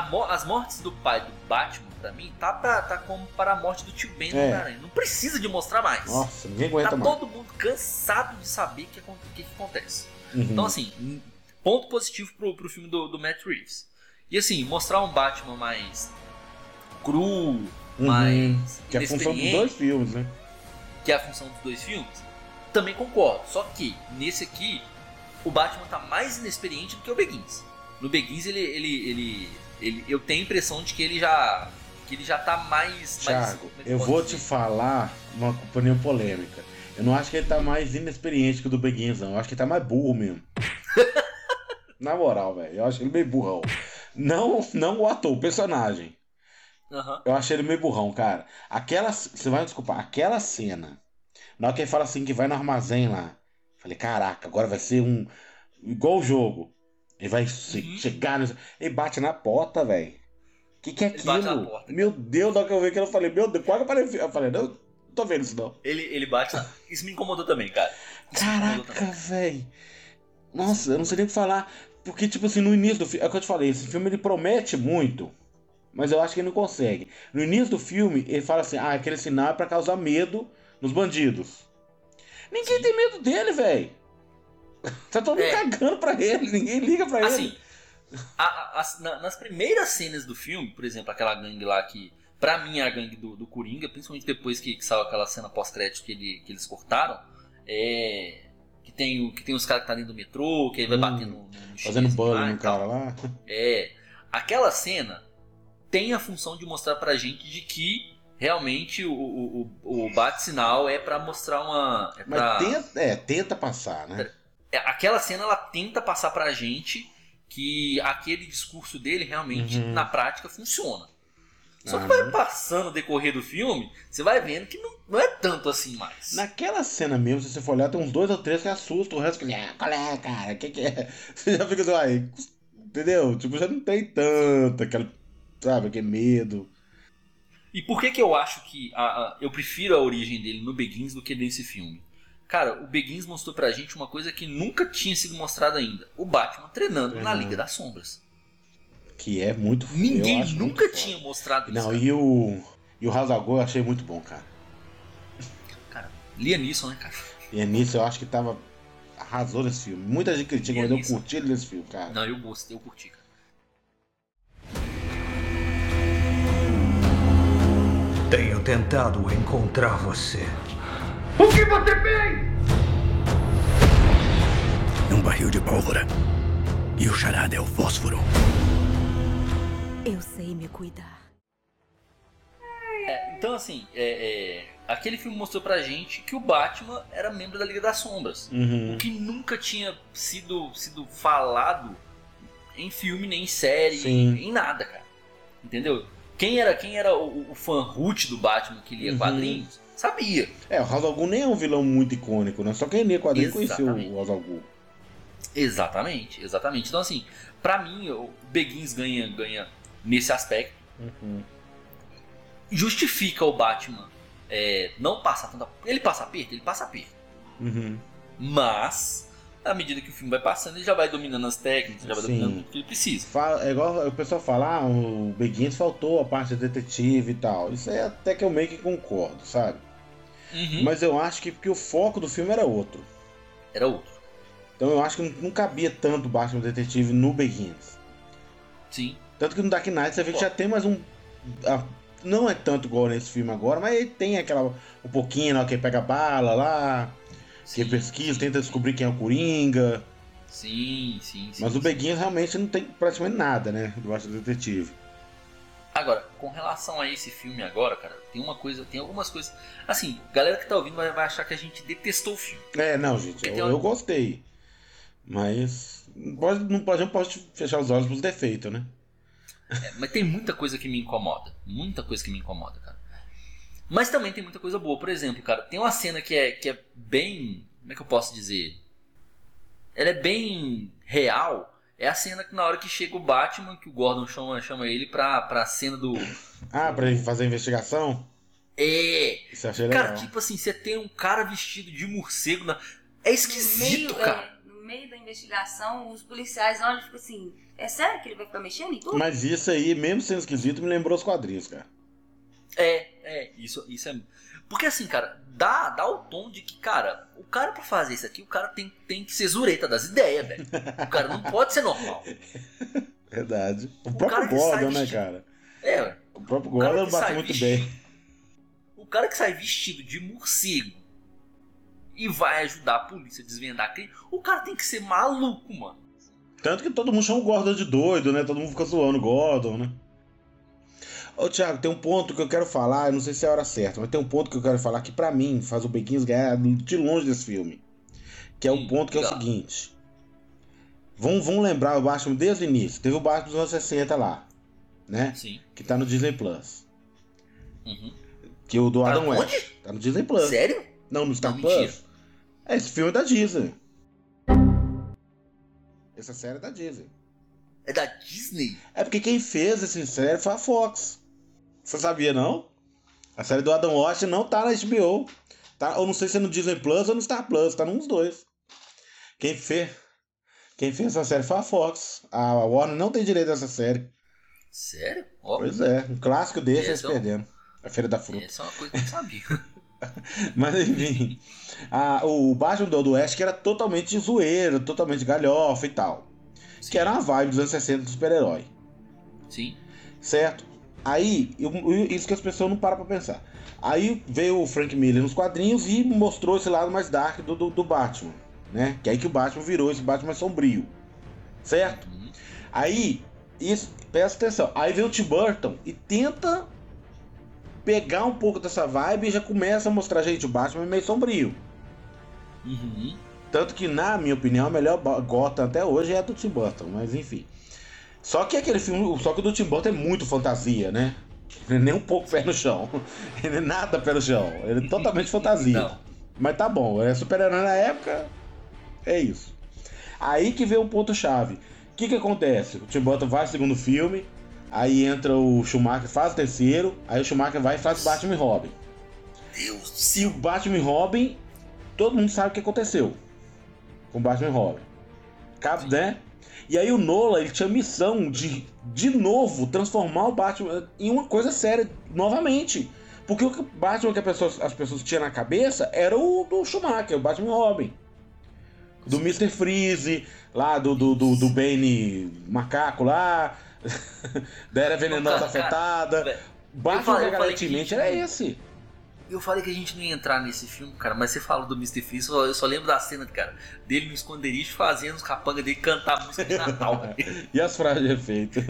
a as mortes do pai do Batman, pra mim, tá, pra, tá como para a morte do tio Ben do É. Não precisa de mostrar mais. Nossa, ninguém tá aguenta mais. todo mundo cansado de saber o que, o que, que acontece. Uhum. Então, assim, um ponto positivo pro, pro filme do, do Matt Reeves. E assim, mostrar um Batman mais cru, Uhum. mais Que é a função dos dois filmes, né? que é a função dos dois filmes, também concordo. Só que, nesse aqui, o Batman tá mais inexperiente do que o Begins. No Begins, ele, ele, ele, ele- eu tenho a impressão de que ele já, que ele já tá mais... mais Thiago, como é eu vou dizer? te falar uma opinião polêmica. Eu não acho que ele tá mais inexperiente que o do Begins, não. Eu acho que ele tá mais burro mesmo. Na moral, velho. Eu acho ele meio burrão. Não, não o ator, o personagem. Aham. Eu achei ele meio burrão, cara. Aquela. Você vai me desculpar, aquela cena. Na hora que ele fala assim que vai no armazém lá. Falei, caraca, agora vai ser um. igual o jogo. Ele vai Uhum. chegar. No... Ele bate na porta, velho. Que que é Ele aquilo? Meu Deus, na hora que eu vi aquilo, eu falei, meu Deus, quase que eu falei. Eu falei, não, não tô vendo isso não. Ele, ele bate na... Isso me incomodou também, cara. Isso Caraca, velho. Nossa, eu não sei nem o que falar. Porque, tipo assim, no início do filme. É o que eu te falei, esse filme ele promete muito. Mas eu acho que ele não consegue. No início do filme, ele fala assim: ah, aquele sinal é pra causar medo nos bandidos. Ninguém tem medo dele, velho. Tá todo mundo É. cagando pra ele, ninguém liga pra Assim, ele. a- a- as- na- nas primeiras cenas do filme, por exemplo, aquela gangue lá que, pra mim, é a gangue do, do Coringa, principalmente depois que, que saiu aquela cena pós-crédito que, ele- que eles cortaram, é. Que tem, que tem os caras que tá dentro do metrô, que aí vai Hum, bater no, no, Fazendo bullying no cara lá. É. Aquela cena tem a função de mostrar pra gente de que realmente o, o, o, o bate-sinal é pra mostrar uma. É Mas pra, tenta, é, tenta passar, né? é, aquela cena ela tenta passar pra gente que aquele discurso dele realmente Uhum. na prática funciona. Só que vai passando o decorrer do filme, você vai vendo que não, não é tanto assim mais. Naquela cena mesmo, se você for olhar, tem uns dois ou três que assustam, o resto que. Ah, qual é, cara? O que, que é? Você já fica assim, ai, entendeu? Tipo, já não tem tanto aquele, sabe, aquele medo. E por que que eu acho que a- a- eu prefiro a origem dele no Begins do que nesse filme? Cara, o Begins mostrou pra gente uma coisa que nunca tinha sido mostrada ainda. O Batman treinando na Treinando. Liga das Sombras. Que é muito Ninguém nunca muito tinha mostrado isso. Não, e o. E o eu achei muito bom, cara. Cara, Liam Neeson, né, cara? Nisso eu acho que tava. Arrasou nesse filme. Muita gente critica, mas eu Liam curti ele nesse filme, cara. Não, eu gostei, eu curti, Tenho tentado encontrar você. É um barril de pólvora. E o charada é o fósforo. Eu sei me cuidar. Então, assim, é, é, aquele filme mostrou pra gente que o Batman era membro da Liga das Sombras. Uhum. O que nunca tinha sido, sido falado em filme, nem em série, Sim. em nada, cara. Entendeu? Quem era, quem era o, o fã root do Batman que lia Uhum. quadrinhos, sabia. É, o Gold nem é um vilão muito icônico, né? Só quem lia quadrinho conheceu o Gold. Exatamente, exatamente. Então, assim, pra mim, o Begins ganha, ganha nesse aspecto. Uhum. Justifica o Batman é, não passar tanta. Ele passa aperto? Ele passa aperto. Uhum. Mas, à medida que o filme vai passando, ele já vai dominando as técnicas, já vai Sim. dominando tudo que ele precisa. Fala- é igual o pessoal fala, ah, o Begins faltou a parte de detetive e tal. Isso aí até que eu meio que concordo, sabe? Uhum. Mas eu acho que porque o foco do filme era outro. Era outro. Então eu acho que não, não cabia tanto o Batman Detetive no Begins. Sim. Tanto que no Dark Knight você vê que já tem mais um. ah, não é tanto igual nesse filme agora, mas ele tem aquela. Um pouquinho lá que ele pega bala lá, que Sim, pesquisa, tenta descobrir quem é o Coringa. Sim, sim, sim. Mas o. Begins realmente não tem praticamente nada, né? Do Batman Detetive. Agora, com relação a esse filme agora, cara, tem uma coisa, tem algumas coisas. Assim, galera que tá ouvindo vai, vai achar que a gente detestou o filme. É, não, gente, eu, uma- eu gostei. Mas. Pode, não pode, não pode fechar os olhos pros defeitos, né? É, mas tem muita coisa que me incomoda. Muita coisa que me incomoda, cara. Mas também tem muita coisa boa. Por exemplo, cara, tem uma cena que é, que é bem. Como é que eu posso dizer? Ela é bem real. É a cena que na hora que chega o Batman, que o Gordon chama, chama ele pra, pra cena do. Ah, pra ele fazer a investigação? É! Isso achei Cara, legal. tipo assim, você tem um cara vestido de morcego na. É esquisito, no meio, cara. é, no meio da investigação, os policiais olham e ficam assim: é sério que ele vai ficar mexendo em tudo? Mas isso aí, mesmo sendo esquisito, me lembrou os quadrinhos, cara. É, é, isso, isso é. Porque assim, cara, dá, dá o tom de que, cara, o cara pra fazer isso aqui, o cara tem, tem que ser zureta das ideias, velho. O cara não pode ser normal. Verdade. O, cara próprio Gordon, né, cara? É, ué. O próprio O Gordon bate muito vestido- bem. O cara que sai vestido de morcego e vai ajudar a polícia a desvendar crime, o cara tem que ser maluco, mano. Tanto que todo mundo chama o Gordon de doido, né? Todo mundo fica zoando o Gordon, né? Ô, Thiago, tem um ponto que eu quero falar, eu não sei se é a hora certa, mas tem um ponto que eu quero falar que pra mim faz o Bequins ganhar de longe desse filme. Que é o Hum, ponto que é o seguinte. Vamos, vamos lembrar o Batman desde o início. Teve o Batman dos anos 60 lá, né? Sim. Que tá no Disney Plus. Uhum. Que o do Tá Adam onde? West. Tá no Disney Plus. Sério? Não, no Star Não, Plus. mentira. É, esse filme é da Disney. Essa série é da Disney. É da Disney? É porque quem fez essa série foi a Fox. Você sabia, não? A série do Adam Washington não tá na HBO. Tá, ou não sei se é no Disney Plus ou no Star Plus, tá nos dois. Quem fez, quem fez essa série foi a Fox. A Warner não tem direito a essa série. Sério? Ó, Pois é, um clássico desse É, eles então- perdendo. A Feira da Fruta. essa é uma coisa que eu sabia. Mas enfim, a- o Batman do Oeste que era totalmente zoeiro, totalmente galhofa e tal. Que era uma vibe dos anos 60 do super-herói. Sim. Certo? Aí, eu- isso que as pessoas não param pra pensar. Aí veio o Frank Miller nos quadrinhos e mostrou esse lado mais dark do, do, do Batman, né? Que é aí que o Batman virou esse Batman mais sombrio. Certo? Uhum. Aí, isso, presta atenção. Aí vem o Tim Burton e tenta pegar um pouco dessa vibe e já começa a mostrar, gente, o Batman é meio sombrio. Uhum. Tanto que, na minha opinião, a melhor Gotham até hoje é a do Tim Burton, mas enfim. Só que aquele filme, só que o do Tim Burton é muito fantasia, né? Ele nem um pouco pé no chão. Ele é nada pé no chão. Ele é totalmente fantasia. Não. Mas tá bom, é super-herói na época, é isso. Aí que vem o ponto-chave. O que que acontece? O Tim Burton o segundo filme, aí entra o Schumacher, faz o terceiro, aí o Schumacher vai e faz o Batman e Robin. Deus. E o Batman e Robin, todo mundo sabe o que aconteceu com o Batman e Robin. Cabe, né? E aí o Nolan, ele tinha a missão de, de novo, transformar o Batman em uma coisa séria, novamente. Porque o Batman que pessoa- as pessoas tinham na cabeça era o do Schumacher, o Batman Robin. Do Mr. Freeze, lá do, do, do, do Bane macaco lá, da Era Venenosa Afetada. Batman falei- eu que falei Galete que- mente era esse. Eu falei que a gente não ia entrar nesse filme, cara, mas você falou do Mr. Freeze, eu só lembro da cena, cara, dele no esconderijo fazendo os capangas dele cantar música de Natal. E as frases de efeito?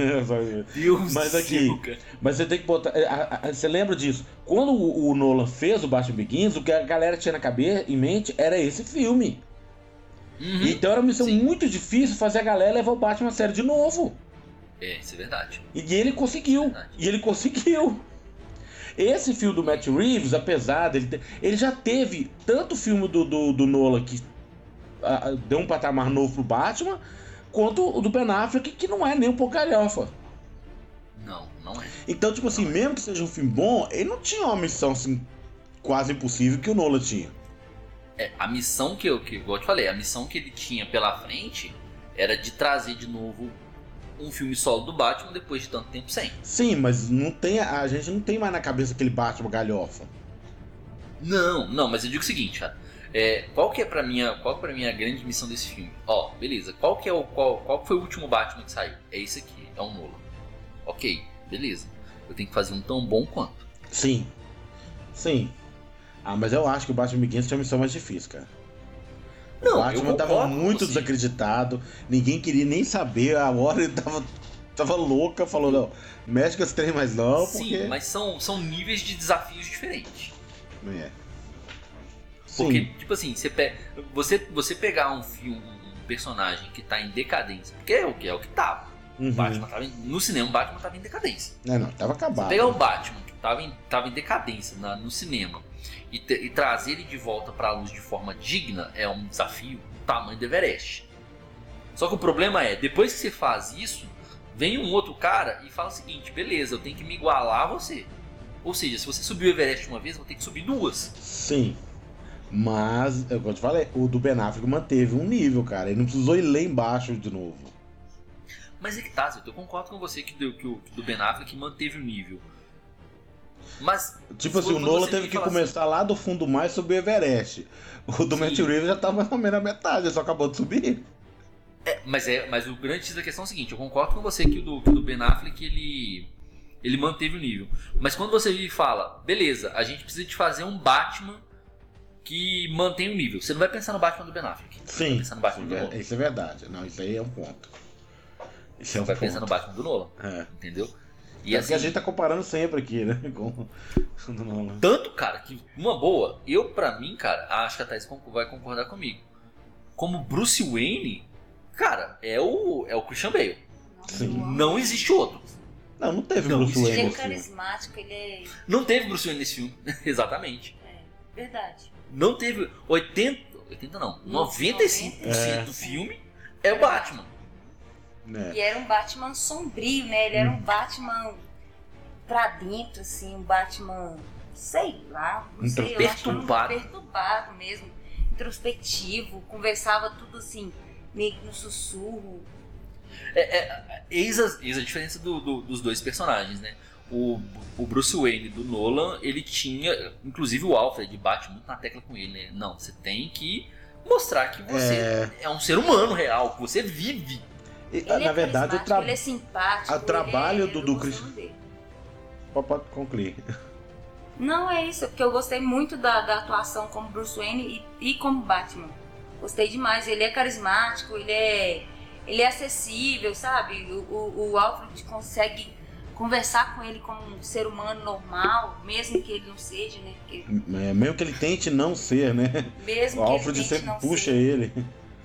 Deus Mas aqui- cara. Mas você tem que botar. é, a- a- Você lembra disso? Quando o, o Nolan fez o Batman Begins, o que a galera tinha na cabeça, em mente, era esse filme. Uhum. Então era uma missão Sim. muito difícil fazer a galera levar o Batman a sério de novo. É, isso é verdade. E ele conseguiu. Verdade. E ele conseguiu. Esse filme do Matt Reeves, apesar dele ter, Ele já teve tanto filme do, do, do Nolan que ah, ah, deu um patamar novo pro Batman, quanto o do Ben Affleck, que não é nem um pouco galhofa. Não, não é. Então, tipo assim, mesmo que seja um filme bom, ele não tinha uma missão assim quase impossível que o Nolan tinha. É, a missão que eu, que, igual eu te falei, a missão que ele tinha pela frente era de trazer de novo um filme solo do Batman depois de tanto tempo sem. Sim, mas não tem a gente não tem mais na cabeça aquele Batman galhofa. Não, não, mas eu digo o seguinte, cara. É, qual que é pra minha, qual é pra mim a grande missão desse filme? Ó, beleza. Qual que é o qual, qual foi o último Batman que saiu? É esse aqui, é o Nolan. OK, beleza. Eu tenho que fazer um tão bom quanto. Sim. Sim. Ah, mas eu acho que o Batman Begins tinha uma missão mais difícil, cara. O Não, eu Batman tava concordo com muito você. desacreditado, ninguém queria nem saber, a Warner tava, tava louca, falou, não, mexe com esse trem mais não, porque... Sim, mas são, são níveis de desafios diferentes. É. Porque, Sim, tipo assim, você, pe... você, você pegar um filme, um personagem que tá em decadência, porque é o que é o que tava. O uhum. Batman tava em... No cinema, o Batman tava em decadência. Não, não, tava Você acabado. pegar o Batman, que tava em, tava em decadência na- no cinema, e, te- e trazer ele de volta pra luz de forma digna, é um desafio do tamanho do Everest. Só que o problema é, depois que você faz isso, vem um outro cara e fala o seguinte: beleza, eu tenho que me igualar a você. Ou seja, se você subiu o Everest uma vez, eu vou ter que subir duas. Sim. Mas, eu te falei, o do Ben Affleck manteve um nível, cara. Ele não precisou ir lá embaixo de novo. Mas é que tá, Zé, eu concordo com você que, deu, que o que o do Ben Affleck manteve o nível. Mas. Tipo assim, o Nolan você teve que fala começar lá do fundo mais subir o Everest. O do Sim. Matt Reeves já tava mais ou menos na metade, só acabou de subir. É, mas, é, mas o grande X da questão é o seguinte, eu concordo com você que o do, que o do Ben Affleck ele, ele manteve o nível. Mas quando você vira e fala, beleza, a gente precisa de fazer um Batman que mantém o nível. Você não vai pensar no Batman do Ben Affleck. Você vai Sim, pensar no Batman do isso é- Nolan. isso é verdade. Não, isso aí é um ponto. Isso Você é um vai ponto. pensar no Batman do Nolan, É. entendeu? E é assim, a gente tá comparando sempre aqui, né? Com com o do Nolan. tanto, cara, que uma boa, eu pra mim, cara, acho que a Thaís vai concordar comigo. Como Bruce Wayne, cara, é o, é o Christian Bale. Sim. Não existe outro. Não, não teve Não, Bruce Wayne Ele é nesse filme. carismático, ele é. Não teve Bruce Wayne nesse filme, exatamente. é verdade. Não teve 80, 80 não, 95% É. do filme é o Batman. É. E era um Batman sombrio, né? Ele era um Batman pra dentro, assim, um Batman, sei lá, não sei, eu era um Perturbado. perturbado mesmo, introspectivo, conversava tudo assim, meio que no sussurro. Eis a, eis a diferença do- do- dos dois personagens, né? O, o Bruce Wayne do Nolan, ele tinha. Inclusive o Alfred bate muito na tecla com ele, né? Não, você tem que mostrar que você é, um ser humano real, que você vive. E, Ele na é verdade, o tra... ele é simpático. o trabalho é- do- do Chris- pode, concluir. Não, é isso, porque eu gostei muito da, da atuação como Bruce Wayne e, e como Batman. Gostei demais. Ele é carismático, ele é, ele é acessível, sabe? O, o, o Alfred consegue conversar com ele como um ser humano normal, mesmo que ele não seja, né? Porque É, mesmo que ele tente não ser, né? mesmo O que Alfred ele tente sempre não puxa ser. ele.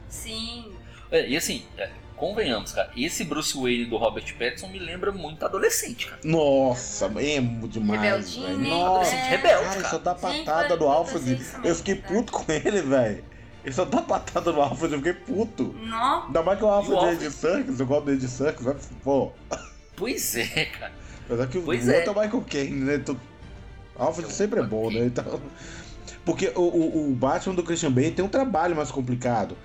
Sim, É, e assim, é, convenhamos, cara, esse Bruce Wayne do Robert Pattinson me lembra muito adolescente, cara. Nossa, emo demais. Rebeldinho, velho. né? Nossa, Adolescente rebelde, cara, ele cara. só dá patada do foi Alfred. Eu fiquei verdade. puto com ele, velho. Ele só dá patada no Alfred, eu fiquei puto. não, Ainda mais que o Alfred o é de Serkis, eu gosto dele de Serkis, vai, pô. Pois é, cara. Apesar que o Pois outro é. é o Michael Caine, né? Tu- Alfred É o sempre é Michael bom, né? Então... Porque o, o, o Batman do Christian Bale tem um trabalho mais complicado,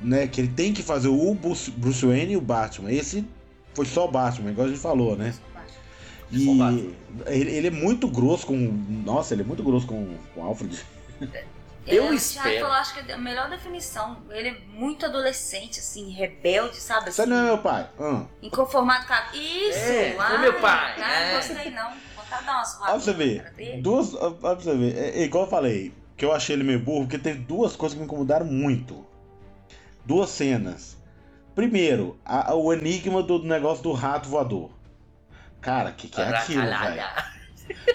né? Que ele tem que fazer o Bruce, Bruce Wayne e o Batman. Esse foi só o Batman, igual a gente falou, né? Batman. E ele, ele é muito grosso com. Nossa, ele é muito grosso com, com o Alfred. Eu É, o espero. Thiago falou, acho que é a melhor definição. Ele é muito adolescente, assim, rebelde, sabe? Você Assim, não é meu pai? Ah. Inconformado com a... Isso! É, ai, meu pai, Ah, é. não gostei não. De dar umas Olha pra você ver. Duas. Olha pra você ver. É, é igual eu falei, que eu achei ele meio burro, porque teve duas coisas que me incomodaram muito. Duas cenas. Primeiro, a- o enigma do negócio do rato voador. Cara, que que é aquilo, velho?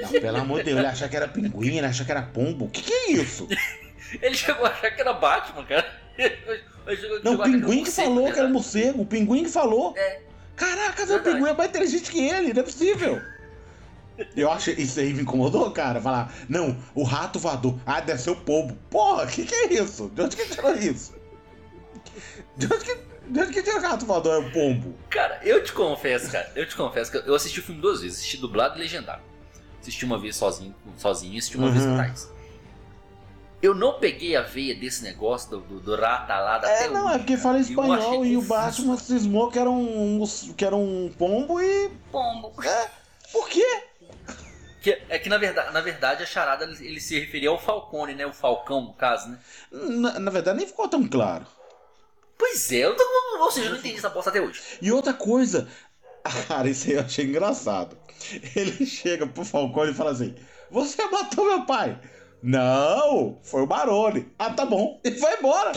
Não, pelo amor de Deus, ele achar que era pinguim, ele achar que era pombo. Que que é isso? Ele chegou a achar que era Batman, cara. Ele chegou- Não, o pinguim que falou né, que era morcego. O pinguim que falou. É. Caraca, o pinguim é mais inteligente que ele, não é possível. Eu acho isso aí me incomodou, cara. Falar, não, o rato voador. Ah, deve ser o pombo. Porra, que que é isso? De onde que tirou isso? De onde que, de onde que tirou o rato voador? É o pombo. Cara, eu te confesso, cara, eu te confesso que eu assisti o filme duas vezes, assisti dublado e legendado. Assisti uma vez sozinho, sozinho e assisti uma vez Uhum. com o Thais. Eu não peguei a veia desse negócio do, do, do ratalada É, até não, hoje, é porque fala espanhol e o. Batman cismou que era um, que era um pombo e. Pombo. Por quê? Que- é que na verdade, na verdade a charada ele, ele se referia ao Falcone, né? O Falcão, no caso, né? Na, na verdade, nem ficou tão claro. Pois é, eu tô, ou seja, eu não entendi essa bosta até hoje. E outra coisa, cara, isso aí eu achei engraçado. Ele chega pro Falcone e fala assim: Você matou meu pai? Não, foi o Barone. Ah, tá bom. E foi embora.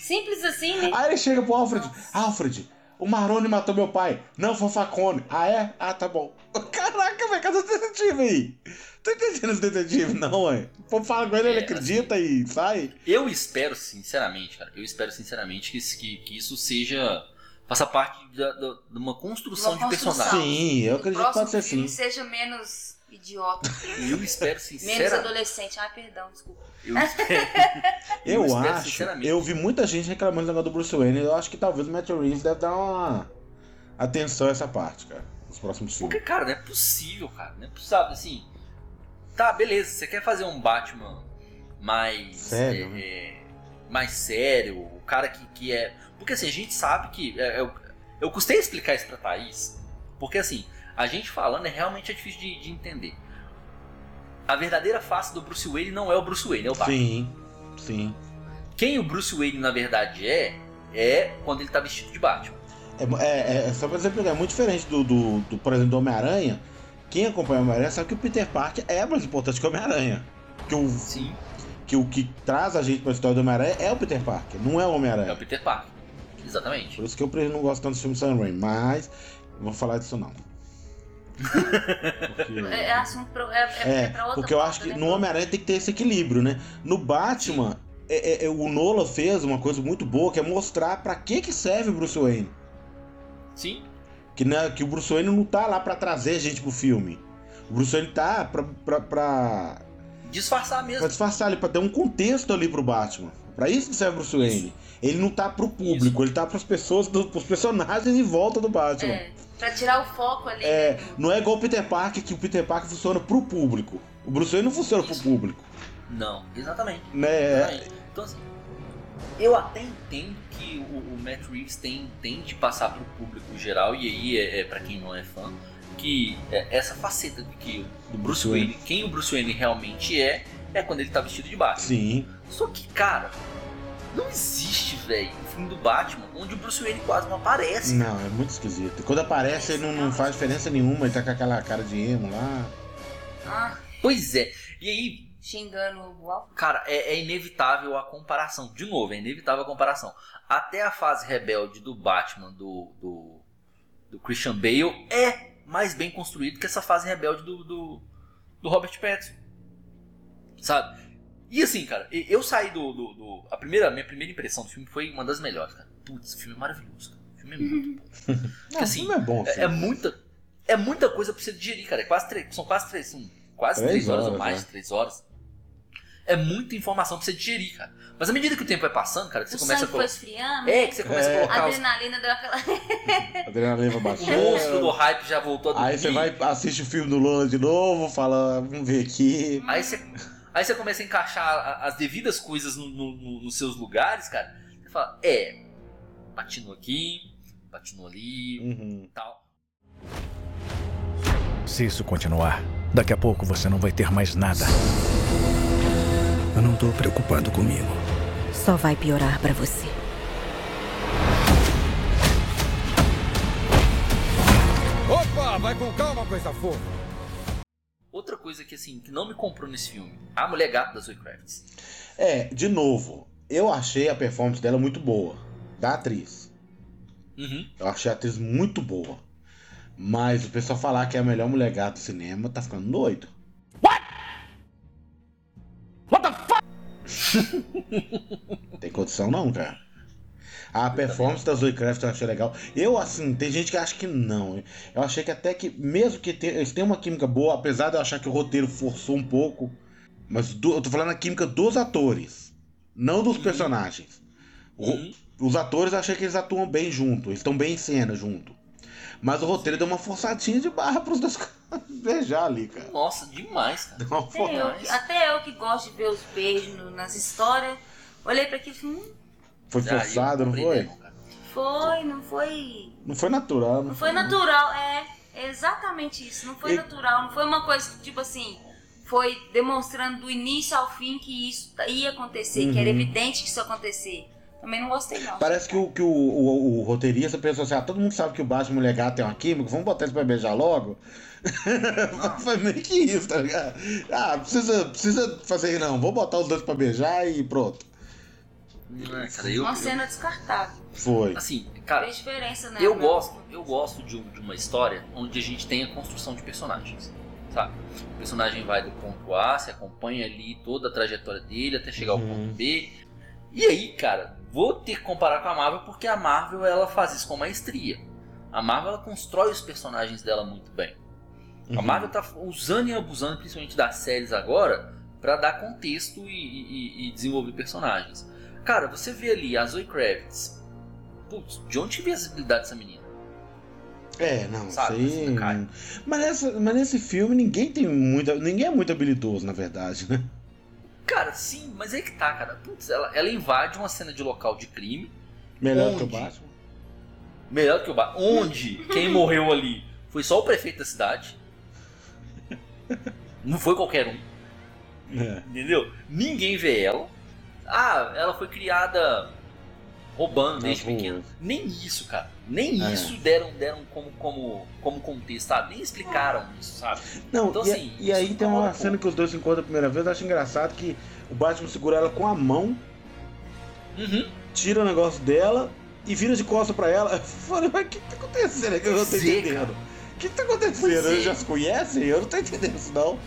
Simples assim, né? Aí ele chega pro Alfred: Alfred, o Maroni matou meu pai. Não, foi o Facone. Ah, é? Ah, tá bom. Caraca, velho, cadê o detetive aí? Tô entendendo esse detetive, não, ué. O povo fala com ele, ele É, acredita e sai. Eu espero, sinceramente, cara, eu espero sinceramente que, isso- que, que isso seja. faça parte da- da- de uma construção Uma de construção. personagem. Sim, eu acredito que pode ser sim. seja menos idiota, Eu espero menos sinceramente. adolescente. Ai, perdão, desculpa. Eu espero, Eu, espero acho, eu vi muita gente reclamando do negócio do Bruce Wayne. Eu acho que talvez o Matt Reeves deve dar uma atenção a essa parte, cara, nos próximos Porque, filmes. cara, não é possível, cara. Não é possível, assim. Tá, beleza, você quer fazer um Batman mais. Sério, é, né? é, mais sério, o cara que, que é. Porque assim, a gente sabe que. é, eu, eu custei explicar isso pra Thaís. Porque assim, a gente falando é realmente é difícil de, de entender. A verdadeira face do Bruce Wayne não é o Bruce Wayne, é o Batman. Sim, sim. Quem o Bruce Wayne na verdade é, é quando ele tá vestido de Batman. É, é, é só pra exemplo, é muito diferente do, do, do, por exemplo, do Homem-Aranha. Quem acompanha o Homem-Aranha sabe que o Peter Parker é mais importante que o Homem-Aranha. Que o, Sim, que o que traz a gente pra história do Homem-Aranha é o Peter Parker, não é o é o Homem-Aranha. Peter Parker. Exatamente. Por isso que eu não gosto tanto do filme Sam Raimi, mas não vou falar disso não. Porque- É, é assunto pro, é, é, É, é pra outra porque eu acho que né? no Homem-Aranha tem que ter esse equilíbrio, né? No Batman, é- é- é, o Nolan fez uma coisa muito boa, que é mostrar pra que que serve o Bruce Wayne. Sim, Que, né, que o Bruce Wayne não tá lá pra trazer gente pro filme. O Bruce Wayne tá pra, pra, pra, disfarçar mesmo. pra disfarçar ali, pra ter um contexto ali pro Batman. Pra isso que serve o Bruce Wayne. Ele não tá pro público, ele tá pras pessoas, do, pros personagens em volta do Batman. É, pra tirar o foco ali. É, né, não é igual o Peter Parker, que o Peter Parker funciona pro público. O Bruce Wayne não funciona pro público. Não, exatamente. Né? Exatamente. Então, assim, eu até entendo que o, o Matt Reeves tem, tente passar pro público geral, e aí é, é para quem não é fã, que é essa faceta de que do Bruce Wayne. Wayne, quem o Bruce Wayne realmente é, é quando ele tá vestido de Batman. Sim. Só que, cara, não existe, velho, um filme do Batman onde o Bruce Wayne quase não aparece. Não, é muito esquisito. Quando aparece, ele não, não faz diferença nenhuma, ele tá com aquela cara de emo lá. Ah, Pois é. E aí, xingando o Alfred. Cara, é, é inevitável a comparação. De novo, é inevitável a comparação. Até a fase rebelde do Batman, do, do, do Christian Bale, é mais bem construído que essa fase rebelde do, do, do Robert Pattinson. Sabe? E assim, cara, eu saí do. do, do- a primeira, minha primeira impressão do filme foi uma das melhores, cara. Putz, o filme é maravilhoso, cara. O filme é muito bom. Não, assim, o filme é bom, É, é muita, é muita coisa pra você digerir, cara. É quase três, são quase três, são quase Três três, horas, ou horas, mais né? de três horas. É muita informação pra você digerir, cara. Mas à medida que o tempo vai passando, cara, que você O começa a colocar. esfriando. É, que você começa É. a A colocar os. adrenalina deu aquela. A adrenalina vai O monstro do hype já voltou a dormir. Aí você vai, assiste o filme do Lola de novo, fala, vamos ver aqui. Aí você, aí você começa a encaixar a- as devidas coisas no- no- no- nos seus lugares, cara. Você fala, é, patinou aqui, patinou ali, Uhum. tal. Se isso continuar, daqui a pouco você não vai ter mais nada. Eu não tô preocupado comigo. Só vai piorar pra você. Opa, vai com calma, coisa fofa. Outra coisa que assim, que não me comprou nesse filme, a mulher gata da Zoe Kravitz. É, de novo, eu achei a performance dela muito boa. Da atriz. Uhum. Eu achei a atriz muito boa. Mas o pessoal falar que é a melhor mulher gata do cinema tá ficando doido. What? Tem condição não, cara. A performance da Zoe Kravitz eu achei legal. Eu, assim, tem gente que acha que não. Eu achei que até que, mesmo que te- eles tenham uma química boa, apesar de eu achar que o roteiro forçou um pouco, mas do- eu tô falando a química dos atores, não dos personagens. O- Uhum. Os atores eu achei que eles atuam bem junto, eles estão bem em cena junto. Mas o roteiro deu uma forçadinha de barra pros dois beijar ali, cara. Nossa, demais, cara. Deu uma Até eu, que- até eu que gosto de ver os beijos no- nas histórias, olhei pra aquilo e falei, hum, Foi Ah, eu forçado, não comprei foi? não, cara. foi, não foi. Não foi natural. Não foi natural, é exatamente isso. Não foi E- natural, não foi uma coisa que, tipo assim, foi demonstrando do início ao fim que isso ia acontecer, que era Uhum. evidente que isso ia acontecer. Também não gostei, não. Parece que, o, que o, o, o roteirista pensou assim: ah, todo mundo sabe que o Batman mulher gata tem uma química, vamos botar eles pra beijar logo? Foi meio que isso, tá ligado? Ah, precisa, precisa fazer isso não, vamos botar os dois pra beijar e pronto. É, cara, eu, Uma eu- cena descartável. Foi. assim, cara, Fez diferença, né? eu gosto, eu gosto de, um- de uma história onde a gente tem a construção de personagens, sabe? O personagem vai do ponto A, se acompanha ali toda a trajetória dele até chegar ao Uhum. ponto B. E aí, cara, vou ter que comparar com a Marvel porque a Marvel ela faz isso com maestria. A Marvel ela constrói os personagens dela muito bem. A Uhum. Marvel tá usando e abusando, principalmente das séries agora, pra dar contexto e, e- e desenvolver personagens. Cara, você vê ali a Zoe Kravitz. Putz, de onde veio essa habilidade dessa menina? É, não, Sabe, cara. Mas, nessa, mas nesse filme ninguém tem muita. Ninguém é muito habilidoso, na verdade, né? Cara, sim, mas aí que tá, cara. Putz, ela, ela invade uma cena de local de crime, Melhor que o Onde? Batman. melhor que o bar, onde quem morreu ali foi só o prefeito da cidade. Não foi qualquer um. É. Entendeu? Ninguém vê ela. Ah, ela foi criada roubando desde pequena. ruas. Nem isso, cara. Nem É. isso deram, deram como, como, como contexto, sabe? Nem explicaram isso, sabe? Não, Então, e, assim, e aí tem uma um cena que os dois se encontram a primeira vez, eu acho engraçado que o Batman segura ela com a mão, Uhum. tira o negócio dela e vira de costas pra ela. Eu falei, mas o que, tá acontecendo? Eu não tô é, entendendo. O que, tá acontecendo? Pois é. Eles já se conhecem? Eu não tô entendendo isso, não.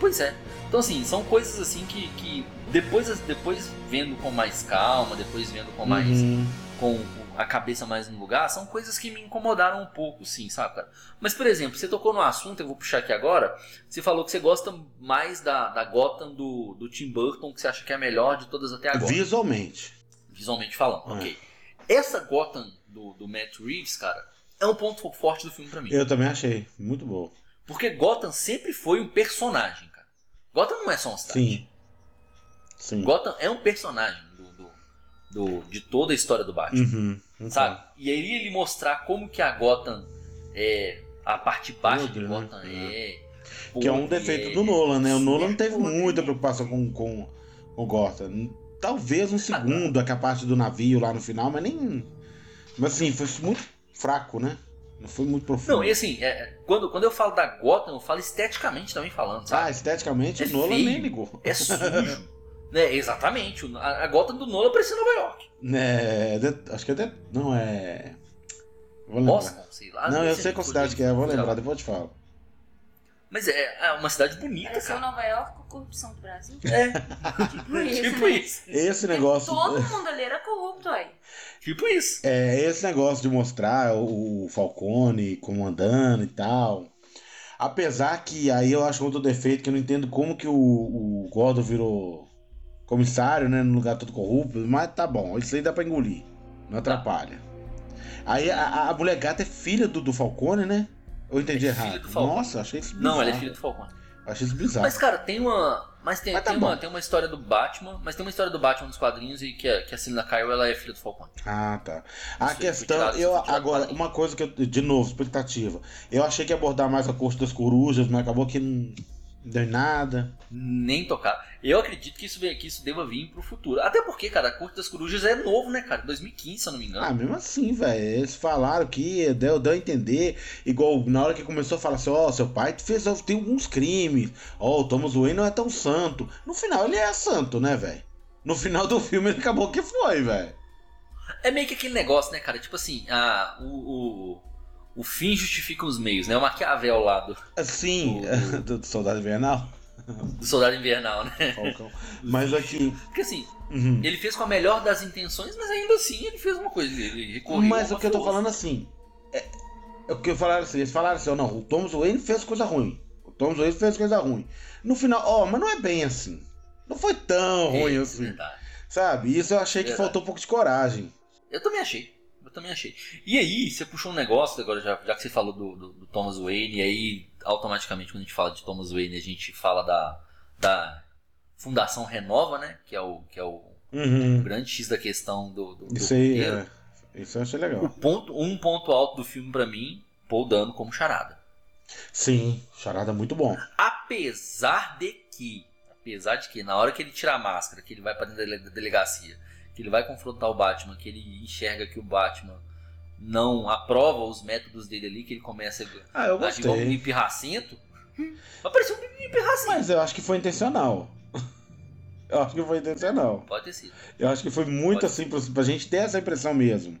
Pois é. Então, assim, são coisas assim que, que depois, depois vendo com mais calma, depois vendo com mais. Uhum. com, a cabeça mais no lugar, são coisas que me incomodaram um pouco, sim, sabe, cara? Mas, por exemplo, você tocou no assunto, eu vou puxar aqui agora. Você falou que você gosta mais da, da Gotham do, do Tim Burton, que você acha que é a melhor de todas até agora. Visualmente. Visualmente falando, É. ok. Essa Gotham do, do Matt Reeves, cara, é um ponto forte do filme pra mim. Eu também achei. Muito bom. Porque Gotham sempre foi um personagem, cara. Gotham não é só uma cidade. Sim. Sim. Gotham é um personagem do, do, do- de toda a história do Batman. Uhum. Então, Sabe? E aí ele mostrar como que a Gotham é. A parte baixa de Podre, né? Gotham é. Que é um defeito é- do Nolan, né? O Nolan não teve muita né? preocupação com, com, o Gotham. Talvez um segundo, aquela parte do navio lá no final, mas nem. Mas assim, foi muito fraco, né? Não foi muito profundo. Não, e assim, é, é, quando, quando eu falo da Gotham, eu falo esteticamente também falando, Ah, sabe? esteticamente É o Nolan feio. nem ligou. É sujo. né? Exatamente. A, a Gotham do Nolan parece Nova York. É, acho que até. Não, é. Vou lembrar. Boston, sei lá. não, eu sei qual cidade que é, vou lembrar, depois eu te falo. Mas é, é uma cidade bonita, Pareceu cara. Nova York com corrupção do Brasil. É, Tipo isso, tipo né? isso. Esse negócio. Todo mundo ali era corrupto aí. Tipo isso. É, esse negócio de mostrar o Falcone comandando e tal. Apesar que aí eu acho outro defeito que eu não entendo como que o, o Gordon virou comissário, né? No lugar todo corrupto, mas tá bom, isso aí dá pra engolir. Não atrapalha. Aí a, a mulher gata é filha do, do Falcone, né? Eu entendi É filha errado. do Falcone. Nossa, achei isso bizarro. Não, ela é filha do Falcone. Achei isso bizarro. Mas, cara, tem uma. Mas tem, Mas tá tem, uma, tem uma história do Batman. Mas tem uma história do Batman nos quadrinhos e que a, que a Selina Kyle ela é filha do Falcone. Ah, tá. A Isso questão, tirado, eu agora, uma coisa que eu, de novo, expectativa. Eu achei que ia abordar mais a corte das corujas, mas acabou que não deu em nada. Nem tocar. Eu acredito que isso, que isso deva vir pro futuro. Até porque, cara, a Corte das Corujas é novo, né, cara? 2015, se eu não me engano. Ah, mesmo assim, velho. Eles falaram que deu, deu a entender. Igual na hora que começou a falar assim: ó, seu pai fez tem alguns crimes. Ó, o Thomas Wayne não é tão santo. No final ele é santo, né, velho? No final do filme ele acabou que foi, velho. É meio que aquele negócio, né, cara? Tipo assim, a, o, o, o fim justifica os meios, né? O Maquiavel lá do, Assim, O- do, do Soldado Invernal. do Soldado Invernal, né? Falcão. Mas aqui. Porque assim, uhum. ele fez com a melhor das intenções, mas ainda assim ele fez uma coisa. Ele recorreu Mas o que eu tô falando assim. É, é o que eu falaram assim, eles falaram assim, ó, não, o Thomas Wayne fez coisa ruim. O Thomas Wayne fez coisa ruim. No final, ó, mas não é bem assim. Não foi tão ruim É, assim. verdade. Sabe? Isso eu achei que Verdade. faltou um pouco de coragem. Eu também achei. Eu também achei. E aí, você puxou um negócio agora, já, já que você falou do, do- do Thomas Wayne, e aí automaticamente quando a gente fala de Thomas Wayne, a gente fala da, da Fundação Renova, né? Que é o, que é o Uhum. grande X da questão do, do, do Isso aí, roteiro. é. Isso eu achei O legal. ponto, um ponto alto do filme pra mim, Paul Dano como charada. Sim, charada muito bom. Apesar de que, apesar de que, na hora que ele tira a máscara, que ele vai pra dentro da delegacia, que ele vai confrontar o Batman, que ele enxerga que o Batman não aprova os métodos dele ali, que ele começa Ah, eu a agir igual um vai parecer um pirracento. Mas eu acho que foi intencional. Eu acho que foi intencional. Pode ter sido. Eu acho que foi muito Pode assim pra, pra gente ter essa impressão mesmo.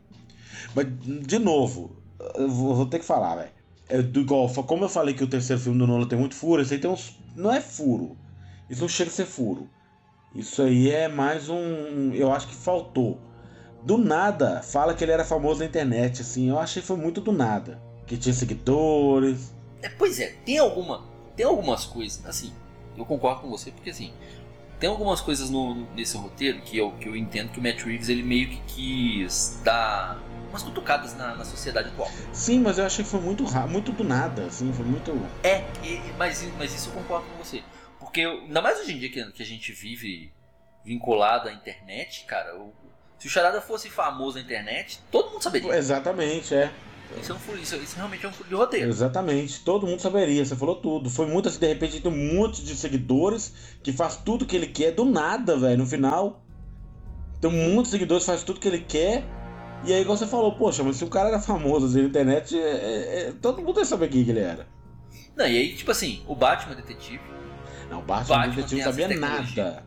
Mas, de novo, eu vou, vou ter que falar, velho. É do igual, como eu falei que o terceiro filme do Nolan tem muito furo, esse aí tem uns. Não é furo. Isso não chega a ser furo. Isso aí é mais um. Eu acho que faltou. Do nada, fala que ele era famoso na internet, assim. Eu achei que foi muito do nada. Que tinha seguidores. É, pois é, tem alguma, tem algumas coisas, assim, eu concordo com você, porque assim, tem algumas coisas no, nesse roteiro que eu, que eu entendo que o Matt Reeves ele meio que quis dar umas cutucadas na, na sociedade atual. Sim, mas eu achei que foi muito muito do nada, assim. Foi muito. É, e- mas, mas isso eu concordo com você. Porque, ainda mais hoje em dia que, que a gente vive vinculado à internet, cara, o- se o Charada fosse famoso na internet, todo mundo saberia. Exatamente, é. Isso, é um furo- isso, isso realmente é um furo de roteiro. Exatamente, todo mundo saberia, você falou tudo. Foi muito assim, de repente tem um monte de seguidores que faz tudo que ele quer do nada, velho, no final. Tem um monte de seguidores que faz tudo que ele quer. E aí, igual você falou, poxa, mas se o cara era famoso assim, na internet, é- é- é- todo mundo ia saber quem que ele era. Não, e aí, tipo assim, o Batman detetive, Não, o Batman, Batman detetive não sabia nada.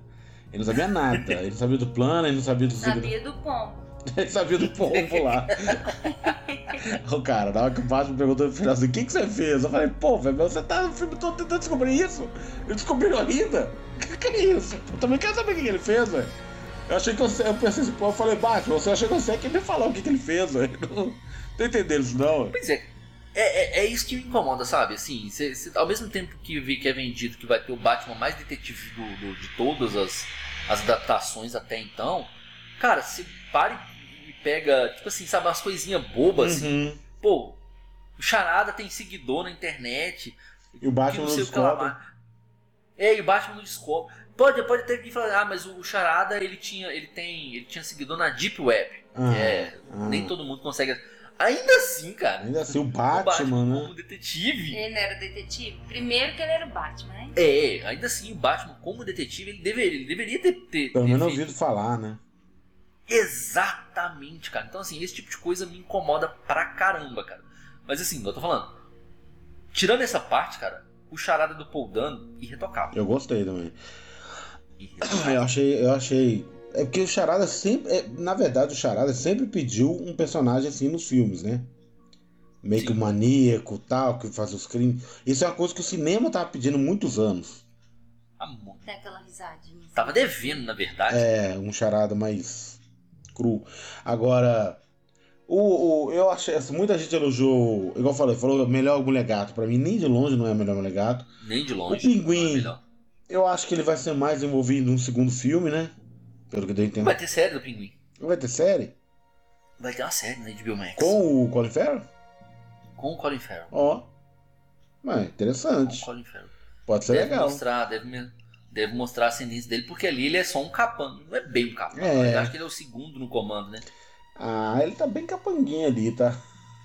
Ele não sabia nada. Ele não sabia do plano, ele não sabia do. Sabia do pombo. Ele sabia do pombo lá. o cara, na hora que o Batman perguntou no final assim, o que, que você fez? Eu falei, pô, velho, você tá no filme todo tentando descobrir isso? Ele descobriu ainda? O que, que é isso? Eu também quero saber o que que ele fez, velho. Eu achei que eu, eu pensei assim, pô, eu falei, Batman, você achou que você que me falar o que, que ele fez, velho? Não tô entendendo isso, não. Pois é. É, é, é isso que me incomoda, sabe? Assim, cê- cê- ao mesmo tempo que vi que é vendido que vai ter o Batman mais detetive do, do- de todas as, as adaptações até então, cara, se para e pega, tipo assim, sabe, umas coisinhas bobas, assim. Uhum. Pô, o Charada tem seguidor na internet. E o Batman não sei o que lá descobre. É, e o Batman não descobre. Pode, pode até vir falar, ah, mas o Charada ele tinha, ele tem, ele tinha seguidor na Deep Web. Que é, ah. nem todo mundo consegue. Ainda assim, cara. Ainda assim, o o Batman, né? como detetive. Ele não era detetive? Primeiro que ele era o Batman, né? É, ainda assim, o Batman como detetive, ele deveria, ele deveria ter, ter, Pelo menos ouvido falar, né? Exatamente, cara. Então, assim, esse tipo de coisa me incomoda pra caramba, cara. Mas assim, eu tô falando. Tirando essa parte, cara, o charada do Paul Dano, irretocável. Eu gostei também. Irretocável. Eu achei, eu achei. É porque o Charada sempre. é, na verdade, o Charada sempre pediu um personagem assim nos filmes, né? Meio que um maníaco tal, que faz os crimes. Isso é uma coisa que o cinema tava pedindo há muitos anos. Amor. Tem aquela risadinha. assim. Tava devendo, na verdade. É, um charada mais cru. Agora, o, o- eu achei. assim, Muita gente elogiou. Igual eu falei, falou melhor Mulher Gato. Pra mim, nem de longe não é melhor Mulher Gato. Nem de longe. O Pinguim. é. Eu acho que ele vai ser mais envolvido num segundo filme, né? Pelo que deu a entender. Vai ter série do Pinguim. Vai ter série? Vai ter uma série na HBO Max. Com o Colin Farrell? Com o Colin Farrell. Ó. Mas Com interessante. o Colin Farrell. Pode ser Deve legal. mostrar, deve, deve mostrar a ascendência dele, porque ali ele é só um capanga. Não é bem um capanga. É. Eu acho que ele é o segundo no comando, né? Ah, ele tá bem capanguinha ali, tá?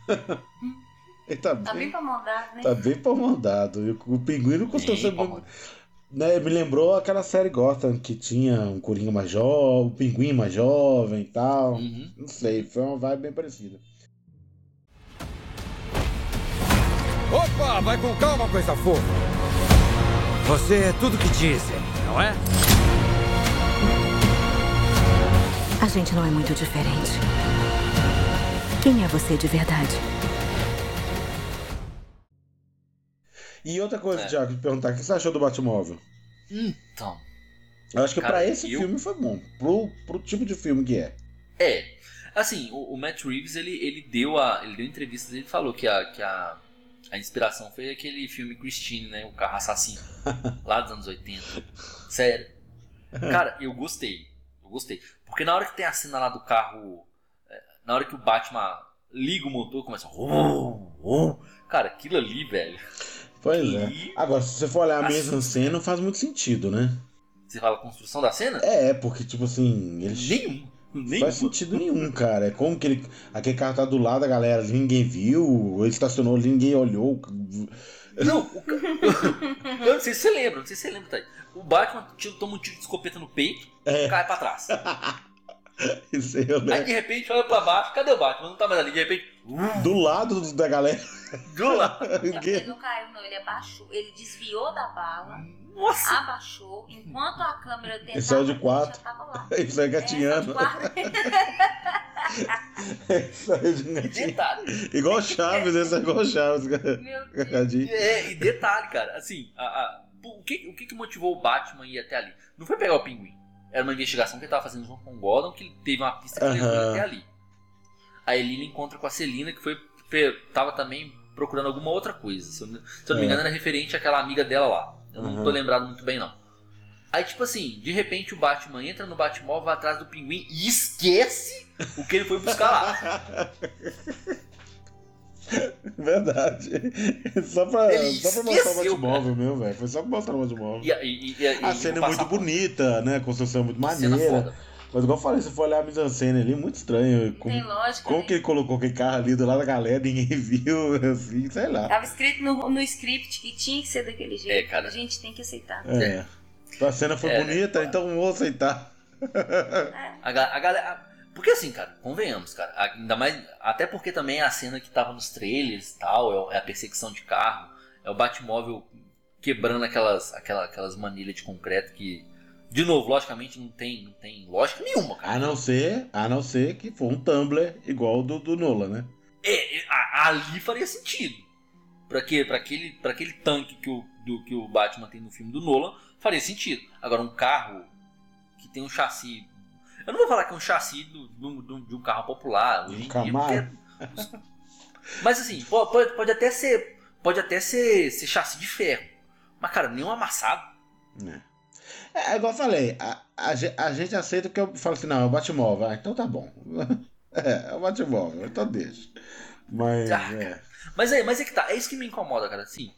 ele tá, Tá bem bem. pra mandar, né? Tá bem pomandado. E O pinguim não custou Bem ser muito. Né, me lembrou aquela série Gotham que tinha um Coringa mais jovem, um pinguim mais jovem e tal. Uhum. Não sei, foi uma vibe bem parecida. Opa, vai com calma, coisa fofa. Você é tudo que dizem, não é? A gente não é muito diferente. Quem é você de verdade? E outra coisa, É. Thiago, te perguntar, o que você achou do Batmóvel? Então. Eu acho que pra esse eu- filme foi bom. Pro, pro tipo de filme que é. É. Assim, o, o Matt Reeves, ele, ele deu a. Ele deu entrevistas ele falou que a. Que a a inspiração foi aquele filme Christine, né? O carro assassino. lá dos anos 80. Sério. Cara, eu gostei. Eu gostei. Porque na hora que tem a cena lá do carro. é, Na hora que o Batman liga o motor, começa. "Oh, oh". Cara, aquilo ali, velho. Pois é. E- Agora, se você for olhar a Assim- mesma cena, não faz muito sentido, né? Você fala construção da cena? É, porque, tipo assim, eles. Nenhum. Nenhum. Faz sentido nenhum, cara. É como que ele. Aquele carro tá do lado da galera, ninguém viu, ele estacionou, ninguém olhou. Não, o eu não sei se você lembra, não sei se você lembra, tá? O Batman toma um tiro de escopeta no peito É. e cai pra trás. Isso aí eu Aí de repente olha pra baixo, cadê o Batman? Não tá mais ali. De repente, Do lado do- da galera. do lado. É ele não caiu, não. Ele abaixou. Ele desviou da bala, Nossa! abaixou, enquanto a câmera tentava. Ele saiu de ele quatro. Já tava lá. Isso aí É, saiu de gatinhando. quatro. Isso aí de E gatinho. detalhe. Igual Chaves, esse é igual o Chaves. Meu Deus. É, e detalhe, cara, assim, a- a- o, que, o que que motivou o Batman a ir até ali? Não foi pegar o pinguim. Era uma investigação que ele tava fazendo junto com o Gordon, que ele teve uma pista que levou ele até ali. Aí ele encontra com a Celina, que foi. tava também procurando alguma outra coisa. Se eu, não- se eu não me É. engano, era referente àquela amiga dela lá. Eu não tô lembrado muito bem, não. Aí, tipo assim, de repente o Batman entra no Batmóvel, vai atrás do pinguim e esquece o que ele foi buscar lá. Verdade. Só pra, Ele só pra mostrar o Batmóvel, meu, velho. Foi só pra mostrar o Batmóvel. E, a- e, e, A cena é muito bonita, né? A construção é muito maneira. Mas igual eu falei, se for olhar a mise-en-scène ali, muito estranho. Como, Tem lógica. como né? que ele colocou aquele carro ali do lado da galera, ninguém viu, assim, sei lá. Tava escrito no, no script que tinha que ser daquele jeito. É, cara. A gente tem que aceitar. É. A cena foi É, né? bonita, então vou aceitar. A, ga- a galera. a- Porque assim, cara, convenhamos, cara. a- Ainda mais. Até porque também é a cena que tava nos trailers e tal, é, é a perseguição de carro, é o Batmóvel quebrando aquelas, aquela, aquelas manilhas de concreto que. De novo, logicamente não tem, não tem lógica nenhuma, cara. A não ser, a não ser que for um Tumblr igual o do, do Nola, né? É, é, a- ali faria sentido. Pra quê? Pra aquele, pra aquele tanque que o, do, que o Batman tem no filme do Nolan, faria sentido. Agora, um carro que tem um chassi. Eu não vou falar que é um chassi do- do- do- de um carro popular. Hoje em dia, porque- Mas assim, po- pode, pode até ser. Pode até ser, ser chassi de ferro. Mas, cara, nenhum amassado. É, é igual eu falei, a, a, a gente aceita que eu falo assim, não, é o Batmóvel. Ah, então tá bom. É, é o Batmóvel, então deixa. Mas, Ah, é. Mas é, mas é que tá, é isso que me incomoda, cara. Assim,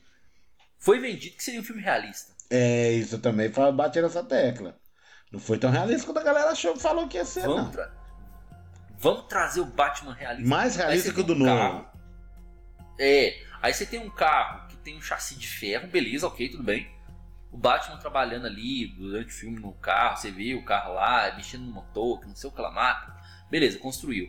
foi vendido que seria um filme realista. É, isso também bate nessa tecla. Não foi tão realista quanto a galera achou, falou que ia ser, Vamos, não. tra- Vamos trazer o Batman realista. Mais realista que o do um novo. carro. É, aí você tem um carro que tem um chassi de ferro, beleza, ok, tudo bem. O Batman trabalhando ali durante o filme no carro, você vê o carro lá, mexendo no motor, que não sei o que lá mata. Beleza, construiu.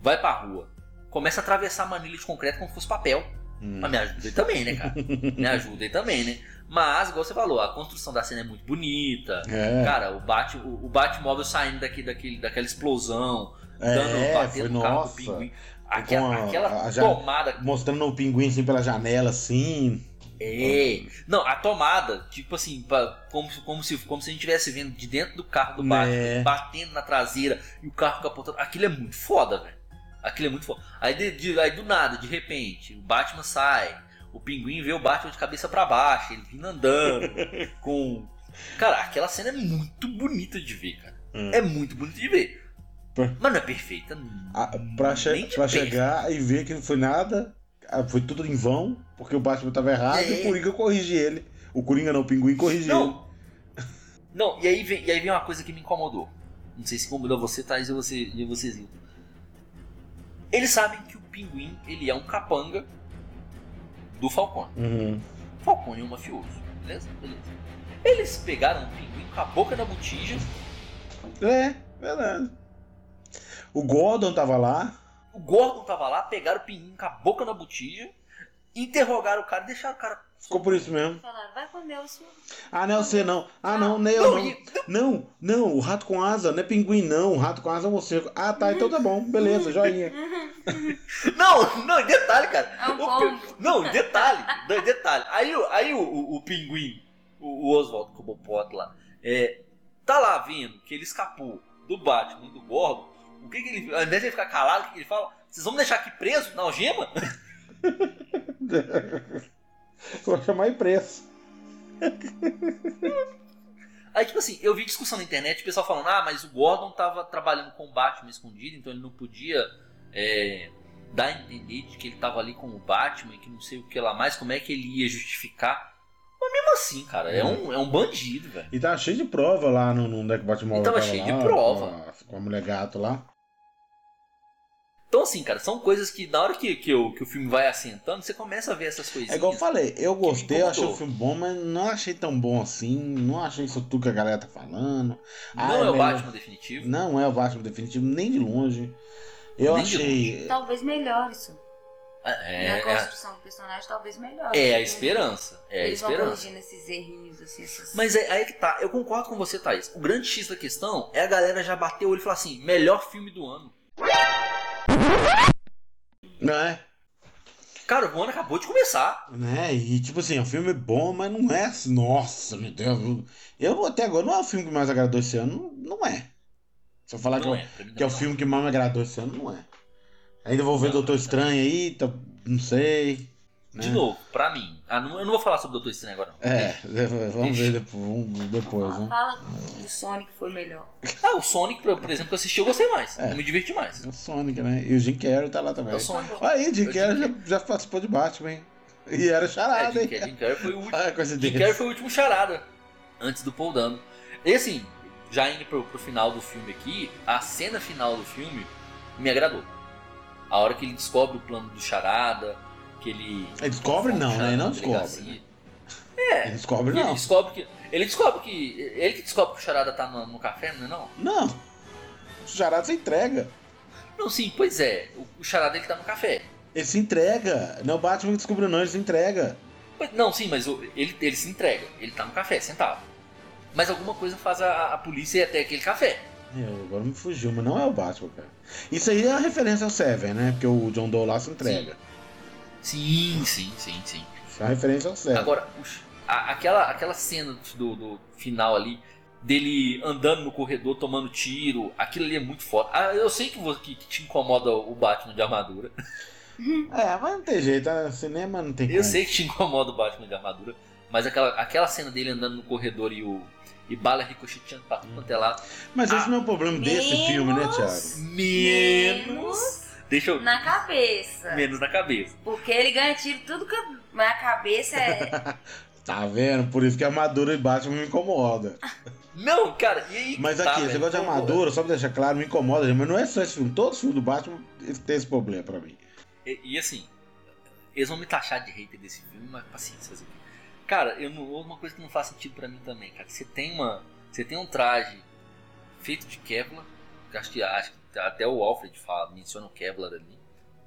Vai pra rua. Começa a atravessar a manilha de concreto como se fosse papel. Hum. Mas me ajuda aí também, né, cara? me ajuda aí também, né? Mas, igual você falou, a construção da cena é muito bonita. É. Cara, o, Bat, o, o Batmóvel saindo daqui, daquele, daquela explosão, É, dando, batendo no carro do pinguim. Aquela, a- aquela a tomada. Mostrando o pinguim assim pela janela, assim. É. Não, a tomada, tipo assim, pra- como, se- como, se, como se a gente estivesse vendo de dentro do carro do Batman, Né. batendo na traseira e o carro capotando. Aquilo é muito foda, velho. Aquilo é muito foda. Aí, de- de- aí do nada, de repente, o Batman sai, o pinguim vê o Batman de cabeça pra baixo, ele vindo andando com. Cara, aquela cena é muito bonita de ver, cara. Hum. É muito bonita de ver. Mas não é perfeita. Ah, pra, che- pra chegar e ver que não foi nada, foi tudo em vão, porque o Batman tava errado É. e o Coringa corrige ele. O Coringa não, o Pinguim corrige ele. Não. Não, e aí, vem, e aí vem uma coisa que me incomodou. Não sei se incomodou você, Thais, e você, e você, Zilton. Eles sabem que o pinguim, ele é um capanga do Falcone. Uhum. Falcone é um mafioso, beleza? Beleza. Eles pegaram o pinguim com a boca na botija, É, verdade. O Gordon tava lá. O Gordon tava lá, pegaram o pinguim com a boca na botija, interrogaram o cara e deixaram o cara... Ficou por isso mesmo. Falaram, vai com Deus. filho. Ah, não, você não. Ah, não, nem eu Não, não. e- Não, não, o rato com asa, não é pinguim, não. O rato com asa é você. Ah, tá, então tá bom. Beleza, joinha. Não, não, e detalhe, cara. É um O pombo. Não, detalhe, de- detalhe. Aí, o- aí o, o, o pinguim, o, o Oswaldo Cobblepot lá, é, tá lá vendo que ele escapou do Batman e do Gordon. O que, que ele. Ao invés de ele ficar calado, o que, que ele fala? Vocês vão me deixar aqui preso na algema? Vou chamar impresso. Aí, tipo assim, eu vi discussão na internet, o pessoal falando, ah, mas o Gordon tava trabalhando com o Batman escondido, então ele não podia é, dar a entender de que ele tava ali com o Batman e que não sei o que lá mais, como é que ele ia justificar. Mas mesmo assim, cara, é um, é um bandido, velho. E tava cheio de prova lá no, no deck Batmóvel. E tava cheio de lá, prova. Com a, com a mulher gato lá. Então, assim, cara, são coisas que na hora que, que, o, que o filme vai assentando, você começa a ver essas coisinhas. É igual eu falei, eu gostei, eu achei o filme bom, mas não achei tão bom assim. Não achei isso tudo que a galera tá falando. Ah, Não é o melhor- Batman definitivo. Não é o Batman definitivo, nem de longe. Eu Nem de achei. Talvez melhor isso. É, Na é, construção do personagem, talvez melhor. é a esperança. É a Eles vão esperança. corrigindo esses errinhos, assim, essas... Mas é aí que tá, eu concordo com você, Thaís. O grande X da questão é a galera já bater o olho e falar assim: melhor filme do ano. Não é? Cara, o ano acabou de começar. Né? E tipo assim, é um filme bom, mas não é assim, nossa, meu Deus. Eu até agora não é o filme que mais agradou esse ano, não é. Se eu falar que, Não é, é, mim o- que é o não. filme que mais me agradou esse ano, não é. Ainda vou ver Doutor Estranho aí, tá- não sei. Né? De novo, pra mim. ah, não- eu não vou falar sobre o Doutor Estranho agora, não. É, vamos ver depois, depois né? Fala que o Sonic foi melhor. Ah, o Sonic, por por exemplo, que eu assisti, eu gostei mais. É. Eu me diverti mais. É o Sonic, né? E o Jim Carrey tá lá também. É o Sonic. Aí, o Jim É Carrey já, já participou de Batman, hein? E era É, charada, Jim hein? Carrey, Jim Carrey foi o último. Ah, coisa Jim. Carrey foi o último charada. Antes do Paul Dano. E assim, já indo pro, pro final do filme aqui, a cena final do filme me agradou. A hora que ele descobre o plano do charada, que ele. Ele descobre não, né? Ele não descobre. delegacia. Ele descobre Ele não. descobre que. Ele descobre que. Ele que descobre que o charada tá no, no café, não é não? Não. O charada se entrega. Não, sim, pois é. O, o charada ele tá no café. Ele se entrega. Não é o Batman que descobriu, não, ele se entrega. Pois- Não, sim, mas o- ele, ele se entrega. Ele tá no café, sentado. Mas alguma coisa faz a, a polícia ir até aquele café. Eu, agora me fugiu, mas não é o Batman, cara. Isso aí é uma referência ao Seven, né? Porque o John Doe lá se entrega. Sim, sim, sim, sim. Isso é uma referência ao Seven. Agora, a- aquela, aquela cena do, do final ali, dele andando no corredor tomando tiro, aquilo ali é muito foda. Ah, eu sei que, vo- que, que te incomoda o Batman de armadura. É, mas não tem jeito, né? cinema não tem Eu como. sei que te incomoda o Batman de armadura, mas aquela, aquela cena dele andando no corredor e o e bala ricocheteando pra tudo quanto é lado. Mas esse não é o problema desse filme, né, Thiago? Menos. Deixa eu. na cabeça. Menos na cabeça. Porque ele ganha tiro tudo que na cabeça é. Tá vendo? Por isso que a armadura e Batman me incomoda. Não, cara, e aí. Mas tá, aqui, esse velho, negócio de armadura, só pra deixar claro, me incomoda, gente, mas não é só esse filme. Todos os filmes do Batman tem esse problema pra mim. E, e assim, eles vão me taxar de hater desse filme, mas paciência. fazer o quê? Cara, eu não, uma coisa que não faz sentido pra mim também, cara. Você tem uma. Você tem um traje feito de Kevlar, acho que, acho até o Alfred fala, menciona o Kevlar ali.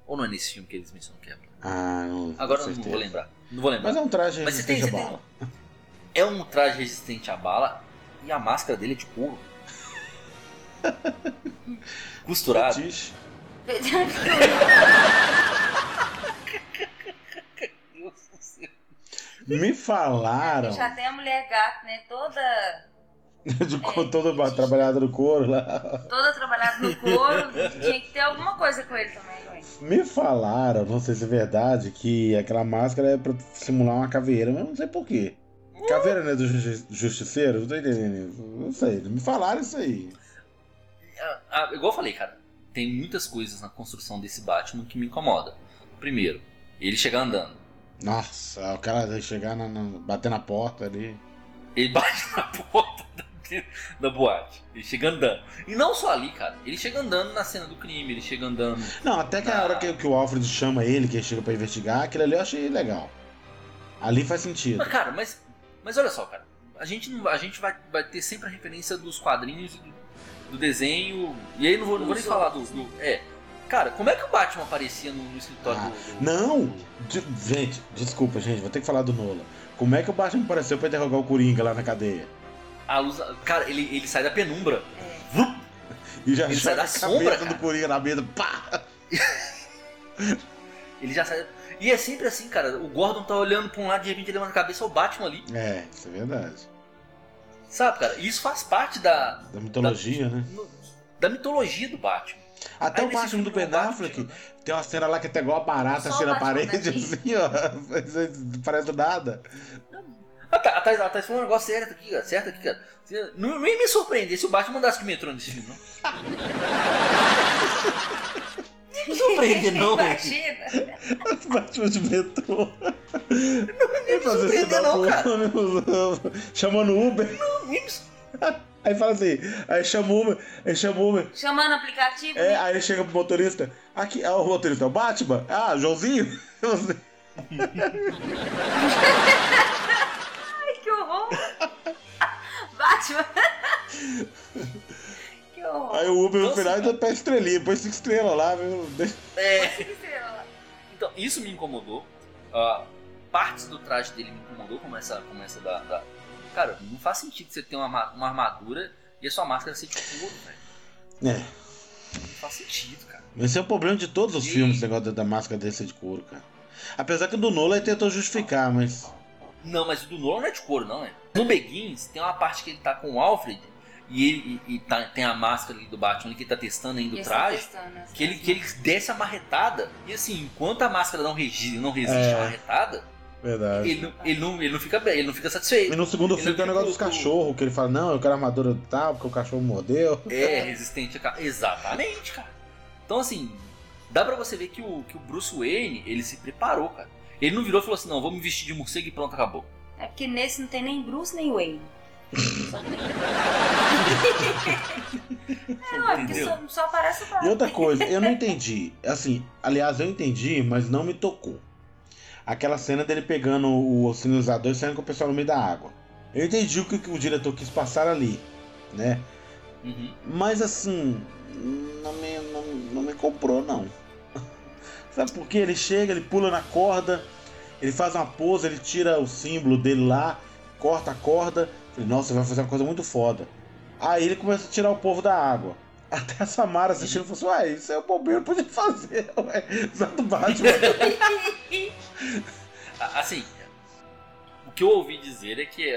Ou não é nesse filme que eles mencionam o Kevlar? Ah, não. Agora não vou lembrar. Não vou lembrar. Mas é um traje Mas tem- resistente a tem- bala. É um traje resistente à bala e a máscara dele é de couro. Costurado. Fetiche. Me falaram Já tem a mulher gato, né? Toda. de co- todo trabalhado no couro lá. Toda trabalhada no couro. Tinha que ter alguma coisa com ele também, ué. Me falaram, não sei se é verdade, que aquela máscara é pra simular uma caveira, mas eu não sei porquê. Caveira não é do justi- justiceiro? Não tô entendendo isso. Não sei, me falaram isso aí. Ah, ah, igual eu falei, cara, tem muitas coisas na construção desse Batman que me incomoda. Primeiro, ele chegar andando. Nossa, o cara chegar na, na- bater na porta ali. Ele bate na porta da, boate. Ele chega andando. E não só ali, cara. Ele chega andando na cena do crime, ele chega andando. Não, até que a Ah. hora que, que o Alfred chama ele, que ele chega pra investigar, aquilo ali eu achei legal. Ali faz sentido. Mas, cara, mas, mas olha só, cara. A gente, não, a gente vai, vai ter sempre a referência dos quadrinhos e do, do desenho. E aí não vou, não vou nem falar do, do- É. Cara, como é que o Batman aparecia no, no escritório Ah, do, do- Não! De- gente, desculpa, gente, vou ter que falar do Nola. Como é que o Batman apareceu pra interrogar o Coringa lá na cadeia? A luz. Cara, ele, ele sai da penumbra. É. Vup! E já Ele sai da sombra, cara. do Coringa na mesa, pá! Ele já sai. E é sempre assim, cara. O Gordon tá olhando pra um lado de repente ele levanta a cabeça é o Batman ali. É, isso é verdade. Sabe, cara? E isso faz parte da, Da mitologia, né? no- da mitologia do Batman. Até Aí o Batman do Ben Affleck tem uma cena lá que tá igual a barata assim o na parede, daqui. assim, ó. Não Parece nada. Ah, tá, a Thais, a Thais falou um negócio certo aqui, cara. Certo aqui, cara. Não, ia me surpreender se o Batman mandasse de metrô nesse filme, não. Não me surpreender, não, velho. Imagina. Batman de metrô. Não fazer surpreender não, cara. Chamando o Uber. Não ia me Aí fala assim, aí chama o Uber, aí chama o Uber. Chamando o aplicativo. É, né? aí chega pro motorista. Aqui, ah, o motorista é o Batman? Ah, Joãozinho? Joãozinho. Ai, que horror. Batman. que horror. Aí o Uber no final ainda pede estrelinha, põe cinco estrelas lá, viu? É. Que estrela. Então, isso me incomodou. Ah, partes do traje dele me incomodou, como essa, como essa da, da- Cara, não faz sentido você ter uma, ma- uma armadura e a sua máscara ser de couro, velho. É. Não faz sentido, cara. Esse é o problema de todos os E- filmes, esse negócio da, máscara desse de couro, cara. Apesar que o do Nolan tentou justificar, mas. Não, mas o do Nolan não é de couro, não, é. No Begins, tem uma parte que ele tá com o Alfred e ele e, e tá- tem a máscara ali do Batman que ele tá testando ainda o Esse traje. testando. Que ele, que ele desce a marretada. E assim, enquanto a máscara não, regi, não resiste É. à marretada, Verdade. ele não, ele, não, ele não fica bem, ele não fica satisfeito. E no segundo Ele filme tem o negócio dos cachorros, que ele fala, não, eu quero armadura tal, porque o cachorro mordeu. É, resistente a. ca- Exatamente, cara. Então, assim, dá pra você ver que o, que o Bruce Wayne, ele se preparou, cara. Ele não virou e falou assim: não, vou me vestir de morcego e pronto, acabou. É porque nesse não tem nem Bruce nem Wayne. Não, é porque Entendeu? só, só aparece o Batman. E outra coisa, eu não entendi. Assim, aliás, eu entendi, mas não me tocou. Aquela cena dele pegando o sinalizador e saindo com o pessoal no meio da água. Eu entendi o que, que o diretor quis passar ali, né? Uhum. Mas assim, não me, não, não me comprou, não. Sabe por quê? Ele chega, ele pula na corda, ele faz uma pose, ele tira o símbolo dele lá, corta a corda. Falei, nossa, vai fazer uma coisa muito foda. Aí ele começa a tirar o povo da água. Até a Samara assistindo e falou assim, ué, isso é o bobeiro podia fazer, ué. Exato Batman. A- Assim, o que eu ouvi dizer é que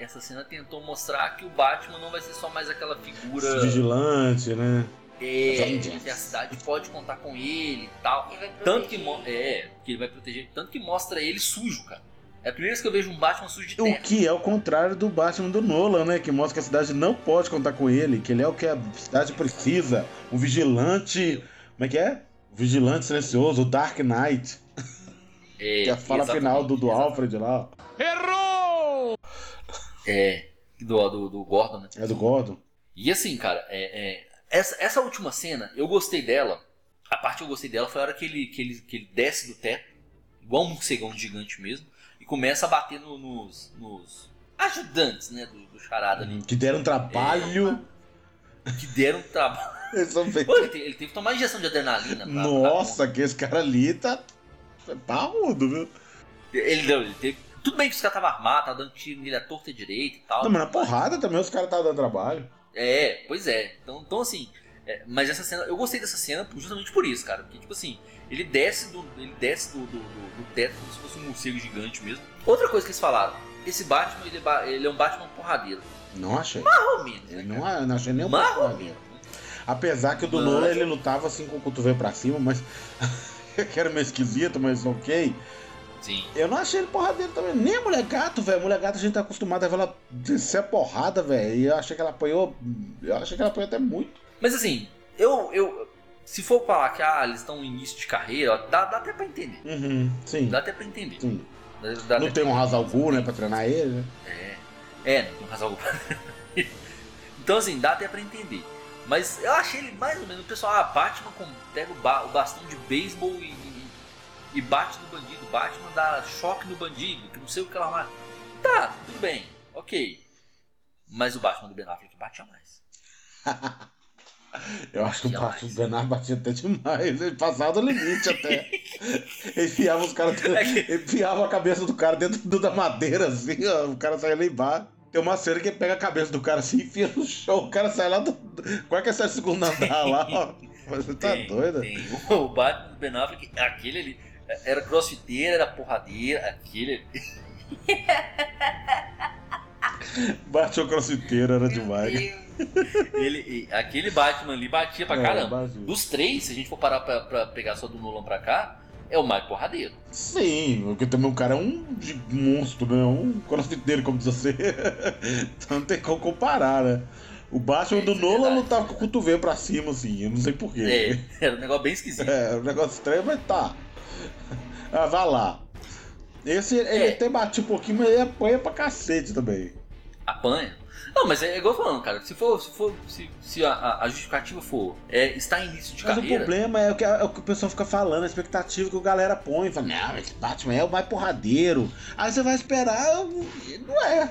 essa cena tentou mostrar que o Batman não vai ser só mais aquela figura. Vigilante, né? É, que a cidade pode contar com ele e tal. Ele vai Tanto que, é, que ele vai proteger. Tanto que mostra ele sujo, cara. É a primeira vez que eu vejo um Batman sujo de O terra. que é o contrário do Batman do Nolan, né? Que mostra que a cidade não pode contar com ele, que ele é o que a cidade precisa. Um vigilante. Como é que é? Vigilante silencioso, o Dark Knight. É, Que é a fala final do, do. Alfred lá. É, do, do, do Gordon, né? É do Gordon. E assim, cara, é, é, essa, essa última cena, eu gostei dela. A parte que eu gostei dela foi a hora que ele, que ele, que ele desce do teto, igual um morcegão gigante mesmo, e começa a bater no- nos, nos ajudantes, né, do, do charada ali. Que deram trabalho. Que deram trabalho. Pô, ele, te- ele teve que tomar injeção de adrenalina. pra- Nossa, que esse cara ali tá. é Parrudo, viu? pra- ele, deu- ele teve. Tudo bem que os caras estavam armados, tava dando tiro nele à torta direita e tal. Não, mas na porrada também os caras estavam dando trabalho. É, pois é. Então, então assim, é, mas essa cena, eu gostei dessa cena justamente por isso, cara. Porque, tipo assim, ele desce do, ele desce do, do, do- do teto como se fosse um morcego gigante mesmo. Outra coisa que eles falaram, esse Batman, ele é, ele é um Batman porradeiro. Não achei. Eu né, não, cara? não achei nem um. Apesar que o do Nolan ele lutava assim com o cotovelo pra cima, mas. que era meio esquisito, mas ok. Sim. Eu não achei ele porradeiro também. Nem a mulher gato, velho. Mulher gato a gente tá acostumado a ver ela descer a porrada, velho. E eu achei que ela apanhou. Eu achei que ela apanhou até muito. Mas assim, eu, eu. Se for falar que ah, eles estão no início de carreira, dá, dá até pra entender. Uhum, sim. Dá até pra entender. Sim. Dá- dá Não tem um pra- Ghul, né, pra treinar ele, né? É, é, não tem razão. então assim, dá até pra entender. Mas eu achei ele mais ou menos, o pessoal, ah, Batman com, pega o, ba- o bastão de beisebol e, e, bate no bandido. Batman dá choque no bandido, que não sei o que lá mais. Tá, tudo bem, ok. Mas o Batman do Ben Affleck batia mais. Eu acho que o. Batman Bernard batia até demais. Ele passava do limite até. Enfiava os caras. É enfiava a cabeça do cara dentro do- da madeira, assim, ó. O cara saia lá embaixo. Tem uma cena que pega a cabeça do cara assim e enfia no chão. O cara sai lá do. Qual é que é esse segundo andar lá, ó? Você tá Tem, doido? tem. O, o Batman do Ben Affleck, aquele ali, era crossfiteiro, era porradeira, aquele. Bateu o crossfiteiro, era demais. Ele, aquele Batman ali batia pra É, caramba. batia. Dos três, se a gente for parar pra, pra pegar só do Nolan pra cá, é o mais porradeiro. Sim, porque também o cara é um de monstro, né? Um crossfiteiro, como diz você. então não tem como comparar, né? O Batman do Isso é Nolan verdade. lutava com o cotovelo pra cima, assim. Eu não sei porquê. É, era um negócio bem esquisito. É, um negócio estranho, mas tá. Ah, vai lá. Esse, ele É. até bate um pouquinho, mas ele apanha pra cacete também. Apanha. Não, mas é igual eu falando, cara. Se for, se for, se, se a- a, a justificativa for, é, está em início de Mas o carreira. problema é o, que, é o que o pessoal fica falando, a expectativa que o galera põe. Fala, não, esse Batman é o mais porradeiro. Aí você vai esperar, não é.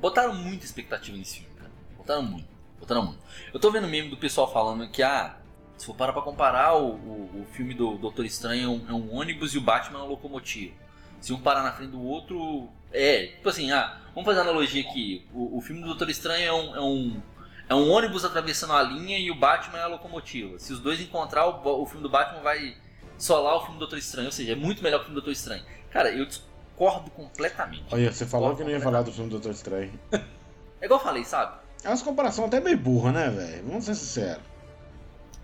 Botaram muita expectativa nesse filme, cara. Botaram muito. Botaram muito. Eu tô vendo meme do pessoal falando que, ah, se for parar pra comparar, o, o, o filme do Doutor Estranho é um, é um ônibus e o Batman é uma locomotiva. Se um parar na frente do outro. É, tipo assim, ah, vamos fazer uma analogia aqui. O, o filme do Doutor Estranho é um, é um. é um ônibus atravessando a linha e o Batman é a locomotiva. Se os dois encontrar, o, o filme do Batman vai solar o filme do Doutor Estranho. Ou seja, é muito melhor que o filme do Doutor Estranho. Cara, eu discordo completamente. Olha, você falou que não ia falar do filme do Doutor Estranho. É igual eu falei, sabe? É umas comparações até meio burra, né, velho? Vamos ser sinceros.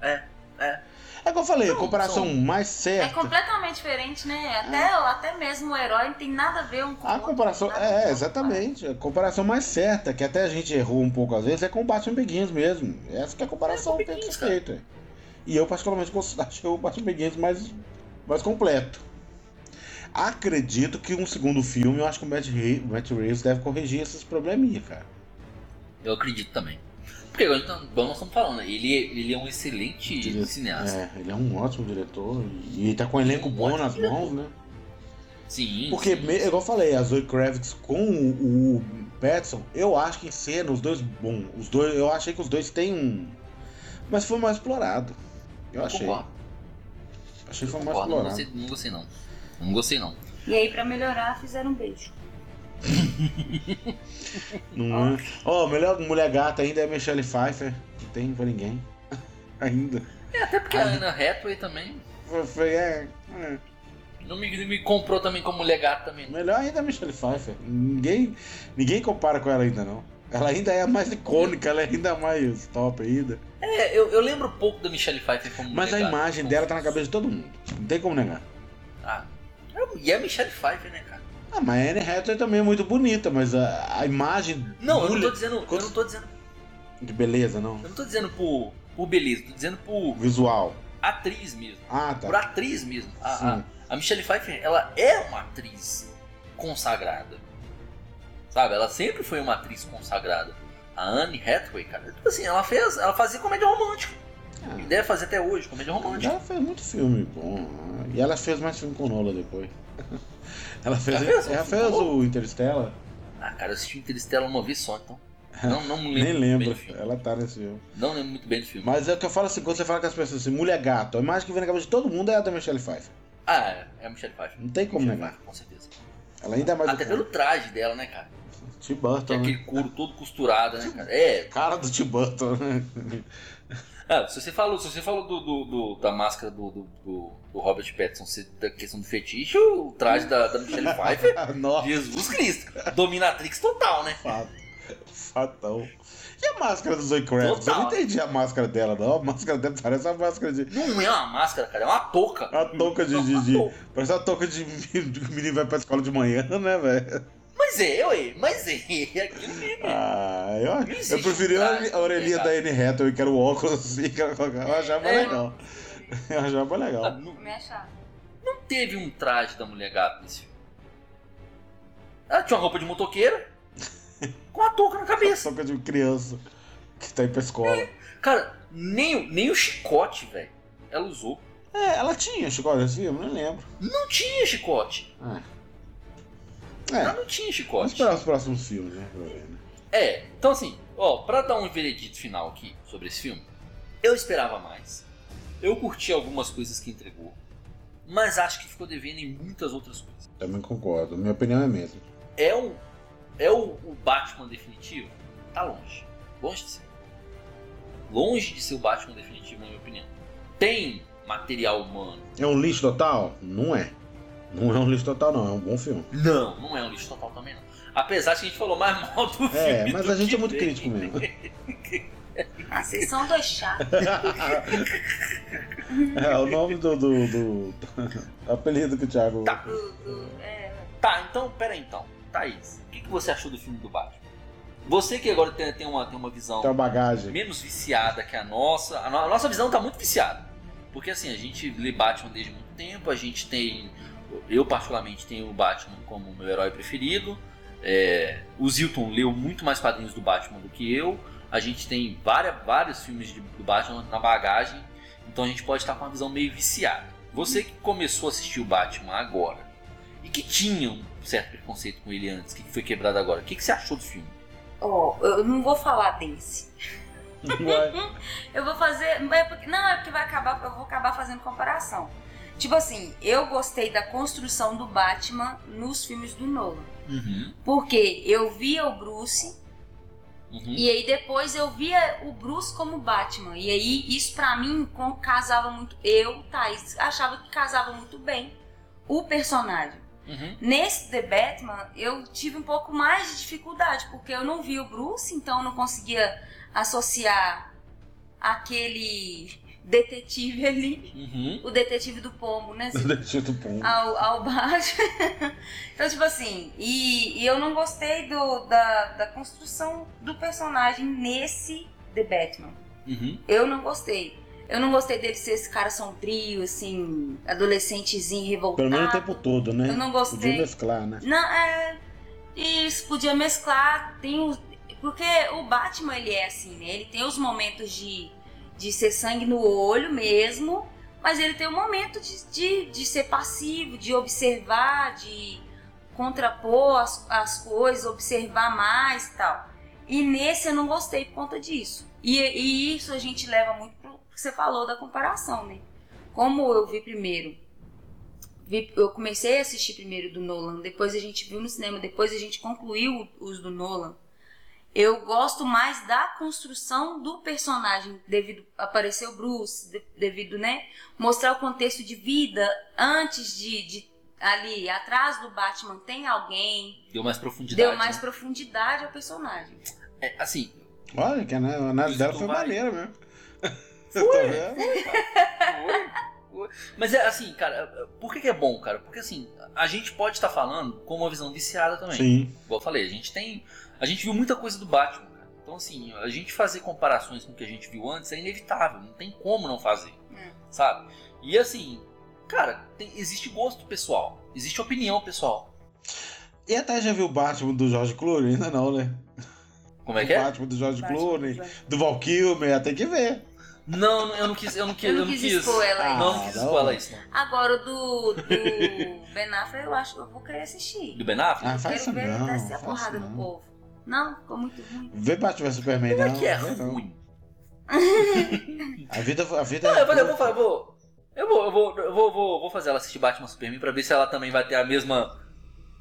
É, é. É que eu falei, a Não, comparação são- mais É certa. completamente diferente, né? Até, até mesmo o herói não tem nada a ver um com o A comparação, nada a ver é, o exatamente. A comparação mais certa, que até a gente errou um pouco às vezes, é com o Batman Begins mesmo. Essa que é a comparação É, com que tem que Begins, ser feita. E eu, particularmente, gosto- achei o Batman Begins mais, mais completo. Acredito que um segundo filme, eu acho que o Matt, Re- o Matt Reeves deve corrigir esses probleminha, cara. Eu acredito também. Porque agora então, igual nós estamos falando, ele, ele é um excelente Dire- cineasta. É, ele é um ótimo diretor e tá com um elenco Um bom nas diretor. mãos, né? Sim. Porque, sim, me- sim. igual eu falei, a Zoe Kravitz com o, o Pattinson, eu acho que em cena, os dois, bom, os dois, eu achei que os dois têm um. Mas foi mais explorado. Eu Eu achei. concordo, Achei que foi mais concordo, não explorado. gostei, não gostei não. Não gostei não. E aí, pra melhorar, fizeram um beijo. Não é? Ó, melhor mulher gata ainda é a Michelle Pfeiffer. Não tem pra ninguém. ainda. É, até porque a Ana Hathaway também. Foi, é, é. Não me, me comprou também como mulher gato também. Melhor ainda é a Michelle Pfeiffer. Ninguém, ninguém compara com ela ainda, não. Ela ainda é a mais icônica, ela é ainda mais top ainda. É, eu, eu lembro pouco da Michelle Pfeiffer como Mas a mulher gato. imagem dela tá na cabeça de todo mundo. Não tem como negar. Ah, é- e é a Michelle Pfeiffer, né? Ah, mas a Anne Hathaway também é muito bonita, mas a, a imagem Não, eu não tô dizendo. Eu não tô dizendo. de beleza, não. Eu não tô dizendo por, por beleza, tô dizendo por Visual. atriz mesmo. Ah, Por tá. atriz mesmo. A, a, a Michelle Pfeiffer, ela é uma atriz consagrada. Sabe? Ela sempre foi uma atriz consagrada. A Anne Hathaway, cara, tipo assim, ela fez. Ela fazia comédia romântica. Ah. E deve fazer até hoje, comédia romântica. Ela fez muito filme bom. E ela fez mais filme com o Nola depois. Ela fez, Ela fez ela fez o Interstellar. Ah, cara, eu assisti Interstellar uma vez só, então. Não, não me lembro. Nem lembro. Ela tá nesse filme. Não lembro muito bem do filme. Mas é o que eu falo assim, quando você fala com as pessoas assim, mulher gato, a imagem que vem na cabeça de todo mundo é a da Michelle Pfeiffer. Ah, é, é a Michelle Pfeiffer. Não tem como Michelle negar. Pfeiffer, com certeza. Ela ainda é mais Até pelo traje dela, né, cara? Tim Burton, é né? aquele couro todo costurado, né, cara? É. Cara do Tim Burton, né? Ah, se você falou, se você falou do, do- do- da máscara do, do, do- Robert Pattinson, da questão do fetiche, o traje da, da Michelle Pfeiffer, Jesus Cristo. Dominatrix total, né? fato. Fatão. E a máscara do Zoe Kravitz? Eu Total. não entendi a máscara dela, não. A máscara dela parece uma máscara de... Não é uma máscara, cara, é uma touca. Uma touca de... de, Uma de- touca. Parece uma touca de de menino vai pra escola de manhã, né, velho? Mas é, ué, mas é, é aquilo mesmo. Ah, eu, Não eu existe preferi traje a orelhinha da Anne Hathaway, que era o óculos assim, que ela colocava. Eu achava É. legal. Eu achava Ah, legal. não, Me achava. não teve um traje da mulher gata nesse filme. Ela tinha uma roupa de motoqueira com a touca na cabeça. Touca de criança que tá indo pra escola. Cara, nem, o- nem o chicote, velho, ela usou. É, ela tinha chicote nesse filme, não lembro. Não tinha chicote. Ela É, não tinha vamos chicote. esperar os próximos filmes, né? pra ver, né? É, então assim, ó, pra dar um veredito final aqui sobre esse filme, eu esperava mais. Eu curti algumas coisas que entregou, mas acho que ficou devendo em muitas outras coisas. Também concordo. Minha opinião é a mesma. É o, é o, o Batman definitivo? Tá longe. Longe de ser. Longe de ser o Batman definitivo, na minha opinião. Tem material humano. É um lixo total? Não é. Não é um lixo total, não. É um bom filme. Não, não é um lixo total também não. Apesar de que a gente falou mais mal do filme. É, mas do a gente é muito bem. crítico mesmo. Ah, vocês são dois chatos. É, o nome do. do, do- do apelido que o Thiago. Tá. É, Tá, então, pera então. Thaís, o que, que você achou do filme do Batman? Você que agora tem, tem, uma, tem uma visão Tem uma bagagem. menos viciada que a nossa. A, no- a nossa visão tá muito viciada. Porque assim, a gente lê Batman desde muito tempo, a gente tem. Eu particularmente tenho o Batman como meu herói preferido. É, o Zilton leu muito mais quadrinhos do Batman do que eu. A gente tem várias, vários filmes de- do Batman na bagagem. Então a gente pode estar com uma visão meio viciada. Você que começou a assistir o Batman agora e que tinha um certo preconceito com ele antes, que foi quebrado agora, o que, que você achou do filme? Ó, eu não vou falar desse. Eu vou fazer. é porque- não, é porque vai acabar. Eu vou acabar fazendo comparação. Tipo assim, eu gostei da construção do Batman nos filmes do Nolan. Uhum. Porque eu via o Bruce Uhum. e aí depois eu via o Bruce como Batman. E aí isso pra mim casava muito. Eu, Thaís, achava que casava muito bem o personagem. Uhum. Nesse The Batman, eu tive um pouco mais de dificuldade, porque eu não vi o Bruce, então eu não conseguia associar aquele detetive ali, Uhum. o detetive do pombo, né? assim, Deixa do ponto. ao, ao Batman. então, tipo assim, e, e eu não gostei do, da, da construção do personagem nesse The Batman. Uhum. Eu não gostei. Eu não gostei dele ser esse cara sombrio, assim, adolescentezinho revoltado. Pelo menos o tempo todo, né? Eu não Podia gostei. mesclar, né? Não, é. Isso, podia mesclar. Tem os. Porque o Batman, ele é assim, né? Ele tem os momentos de, de ser sangue no olho mesmo, mas ele tem o momento de, de, de ser passivo, de observar, de contrapor as, as coisas, observar mais e tal. E nesse eu não gostei por conta disso. E, e isso a gente leva muito pro que você falou da comparação, né? Como eu vi primeiro vi- eu comecei a assistir primeiro do Nolan, depois a gente viu no cinema, depois a gente concluiu os do Nolan. Eu gosto mais da construção do personagem, devido aparecer o Bruce, de- devido, né, mostrar o contexto de vida antes de, de ali atrás do Batman tem alguém, Deu mais profundidade. deu mais né? profundidade ao personagem. É, assim, Olha, que a análise dela foi vai. maneira mesmo. Tá vendo? Foi, foi. Mas é assim, cara, por que, que é bom, cara? Porque assim, a gente pode estar falando com uma visão viciada também. Sim. Igual eu falei, a gente tem. A gente viu muita coisa do Batman, cara. Então, assim, a gente fazer comparações com o que a gente viu antes é inevitável, não tem como não fazer. É. Sabe? E assim, cara, tem- existe gosto pessoal, existe opinião pessoal. E até já viu o Batman do George Clooney? Ainda não, né? Como é o que é? Batman do George Batman, Clooney, Batman. do Val Kilmer, tem que ver. Não, eu não quis, eu não quis, Eu não quis expor ela aí. Não, não quis Ah, expor não. ela isso, não. Agora o do, do Ben Affleck eu acho que eu vou querer assistir. Do Ben Affleck? Ah, faz Quero isso ver não. descer a porrada isso no não. povo. Não, ficou muito ruim. Vê Batman vs Superman, Como não. é que é vê não. ruim? A vida, a vida Não, é eu vou, eu vou, vou, eu vou, eu vou, eu vou, vou, vou fazer ela assistir Batman Superman pra ver se ela também vai ter a mesma.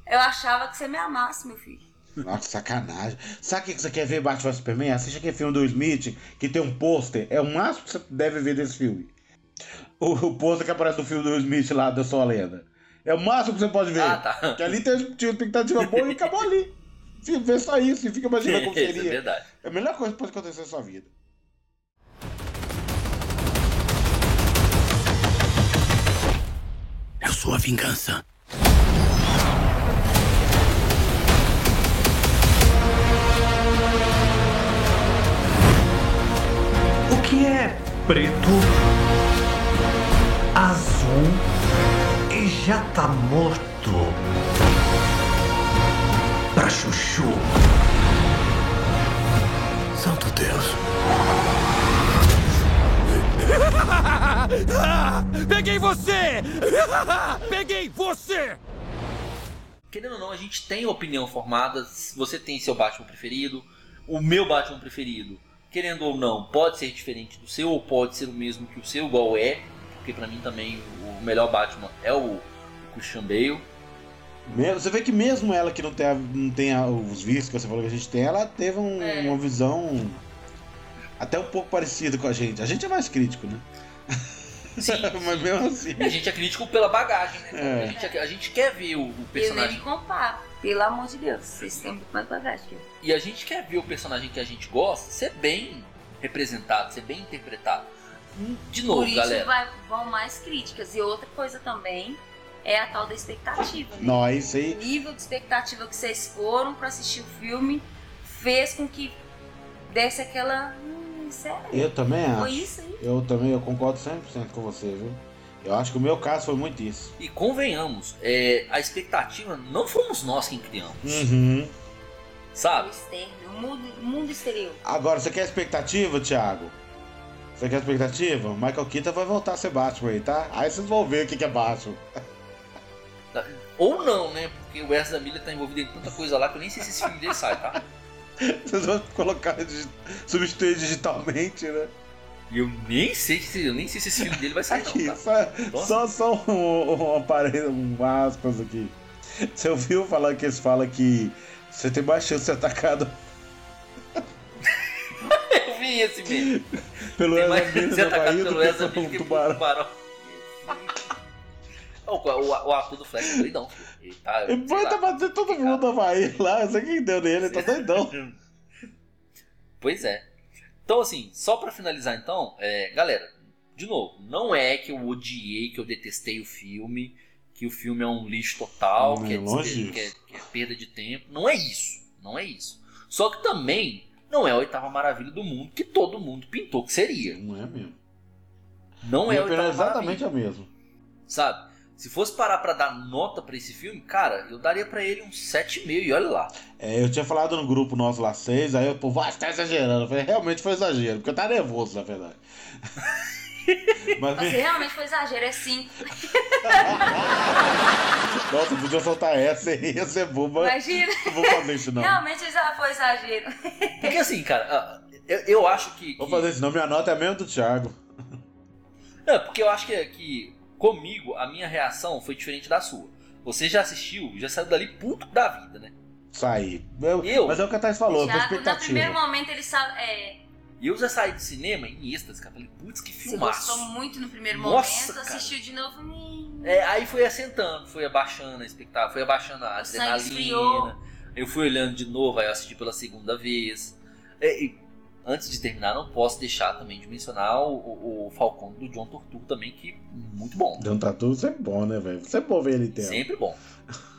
Eu achava que você me amasse, meu filho. Nossa, sacanagem. Sabe o que que você quer ver Batman vs Superman? Assiste aquele filme do Smith, que tem um pôster. É o máximo que você deve ver desse filme. O, o pôster que aparece no filme do Smith lá, da sua lenda. É o máximo que você pode ver. Ah, tá. Que ali tem tinha expectativa boa e acabou ali. Fica- Vê só isso e fica imaginando como Isso é seria. verdade. É a melhor coisa que pode acontecer na sua vida. Eu sou a vingança. O que é preto, azul e já tá morto? Pra chuchu. Santo Deus. Peguei você! Peguei você! Querendo ou não, a gente tem opinião formada. Você tem seu Batman preferido, o meu Batman preferido, querendo ou não, pode ser diferente do seu ou pode ser o mesmo que o seu, igual é. Porque pra mim também o melhor Batman é o, o Christian Bale. Você vê que mesmo ela que não tem, a- não tem a- os vícios que você falou que a gente tem, ela teve um- É. uma visão até um pouco parecida com a gente. A gente é mais crítico, né? Sim, Mas mesmo assim. a gente é crítico pela bagagem, né? É. A, gente, a gente quer ver o, o Eu nem personagem. me comparo. Pelo amor de Deus. Vocês têm muito mais bagagem. E a gente quer ver o personagem que a gente gosta ser bem representado, ser bem interpretado. De novo, Por isso galera. vai- vão mais críticas. E outra coisa também é a tal da expectativa. Né? Não, é isso aí. O nível de expectativa que vocês foram pra assistir o filme fez com que desse aquela. Hum, sério? Eu também Foi acho. isso aí? Eu também eu concordo 100% com você, viu? Eu acho que o meu caso foi muito isso. E convenhamos, é, a expectativa não fomos nós quem criamos, Uhum. O sabe? externo, o mundo, o mundo exterior. Agora, você quer expectativa, Thiago? Você quer expectativa? Michael Keaton vai voltar a ser Batman aí, tá? Aí vocês vão ver o que que é Batman. Ou não, né? Porque o da Miller tá envolvido em tanta coisa lá que eu nem sei se esse filme dele sai, tá? Vocês vão colocar, substituir digitalmente, né? Eu nem sei se eu nem sei se esse filme dele vai sair, Aqui, não, tá? só, Nossa. só, só um, um aparelho, um aspas aqui. Você ouviu falar que eles falam que você tem mais chance de ser atacado Eu vi esse mesmo. pelo Ezra Miller atacado Havaí do que Ezra por um que por um tubarão. tubarão. O, o, o ator do Flash é doidão. filho. Ele tá. Ele vai lá. tá batendo todo mundo no Havaí lá, não sei quem deu nele, ele tá doidão. Pois é. Então, assim, só pra finalizar, então, é, galera, de novo, não é que eu odiei, que eu detestei o filme, que o filme é um lixo total, que, é, longe despe- que, é, que é perda de tempo. Não é isso. Não é isso. Só que também não é a oitava maravilha do mundo que todo mundo pintou que seria. Não é mesmo. Não é a opinião oitava é exatamente maravilha. a mesma. Sabe? Se fosse parar pra dar nota pra esse filme, cara, eu daria pra ele um 7,5 e olha lá. É, eu tinha falado no grupo nosso lá seis, aí o povo, ah, você tá exagerando. Eu falei, realmente foi exagero, porque eu tava nervoso, na verdade. Mas, Você realmente foi exagero, é 5. nossa, podia soltar essa aí, ia ser boba. Imagina. Não vou fazer isso não. Realmente já foi exagero. Porque assim, cara, ah, eu, eu acho que. Vou que- fazer isso não, minha nota é a mesma do Thiago. Não, porque eu acho que, que comigo a minha reação foi diferente da sua. Você já assistiu, já saiu dali puto da vida, né? sair. Eu- Eu? Mas é o que a Thais falou, foi Já, no expectativa. primeiro momento ele sabe. É, E eu já saí do cinema em êxtase, cara. Falei, putz, que você filmaço. gostou muito no primeiro Nossa, momento, cara. assistiu de novo. hum, É, aí foi assentando, foi abaixando a expectativa, foi abaixando a O adrenalina. Eu fui olhando de novo, aí eu assisti pela segunda vez. É, e antes de terminar, não posso deixar também de mencionar o, o, o Falcão do John Torturro também, que muito bom. Tatu, isso é bom, né, velho? É bom ver ele ter. Sempre bom.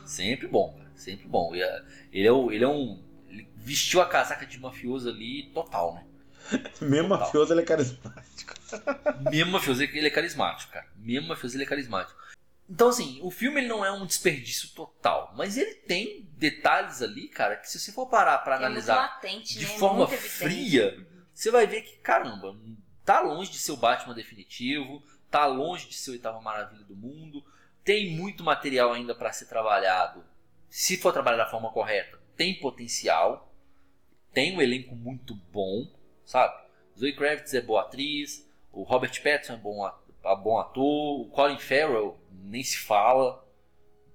Sempre bom, cara. Sempre bom. E, é, Ele é, ele é um. Ele vestiu a casaca de mafioso ali total, né? Mesmo Total. mafioso, ele é carismático. Mesmo mafioso, ele é carismático, cara. Mesmo mafioso, ele é carismático. Então, assim, o filme ele não é um desperdício total, mas ele tem detalhes ali, cara, que se você for parar pra é analisar latente, de né? forma muito evidente. fria, você vai ver que, caramba, tá longe de ser o Batman definitivo, tá longe de ser a oitava maravilha do mundo, tem muito material ainda pra ser trabalhado. Se for trabalhar da forma correta, tem potencial, tem um elenco muito bom, sabe? Zoe Kravitz é boa atriz, o Robert Pattinson é bom, bom ator, o Colin Farrell nem se fala.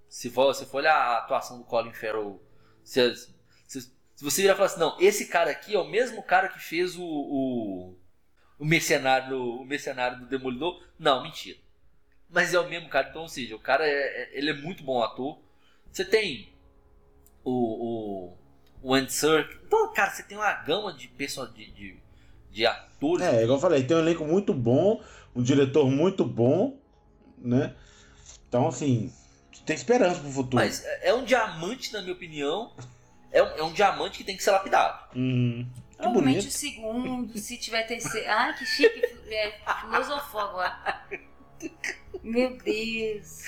Se for, se for olhar a atuação do Colin Farrell, se, se, se você virar e falar assim, não, esse cara aqui é o mesmo cara que fez o, o, o mercenário, o mercenário do Demolidor, não, mentira. Mas é o mesmo cara, então, ou seja, o cara é, é- ele é muito bom ator. Você tem o, o, o Andy Serkis. Então, cara, você tem uma gama de person... de, de, de atores. É, igual eu falei, tem um elenco muito bom, um diretor muito bom, né? Então, assim, tem esperança pro futuro. Mas é é um diamante, na minha opinião. É um, é um diamante que tem que ser lapidado. Hum, que Provavelmente bonito. o segundo, se tiver terceiro. Ai, que chique. É, filosofou agora. Meu Deus.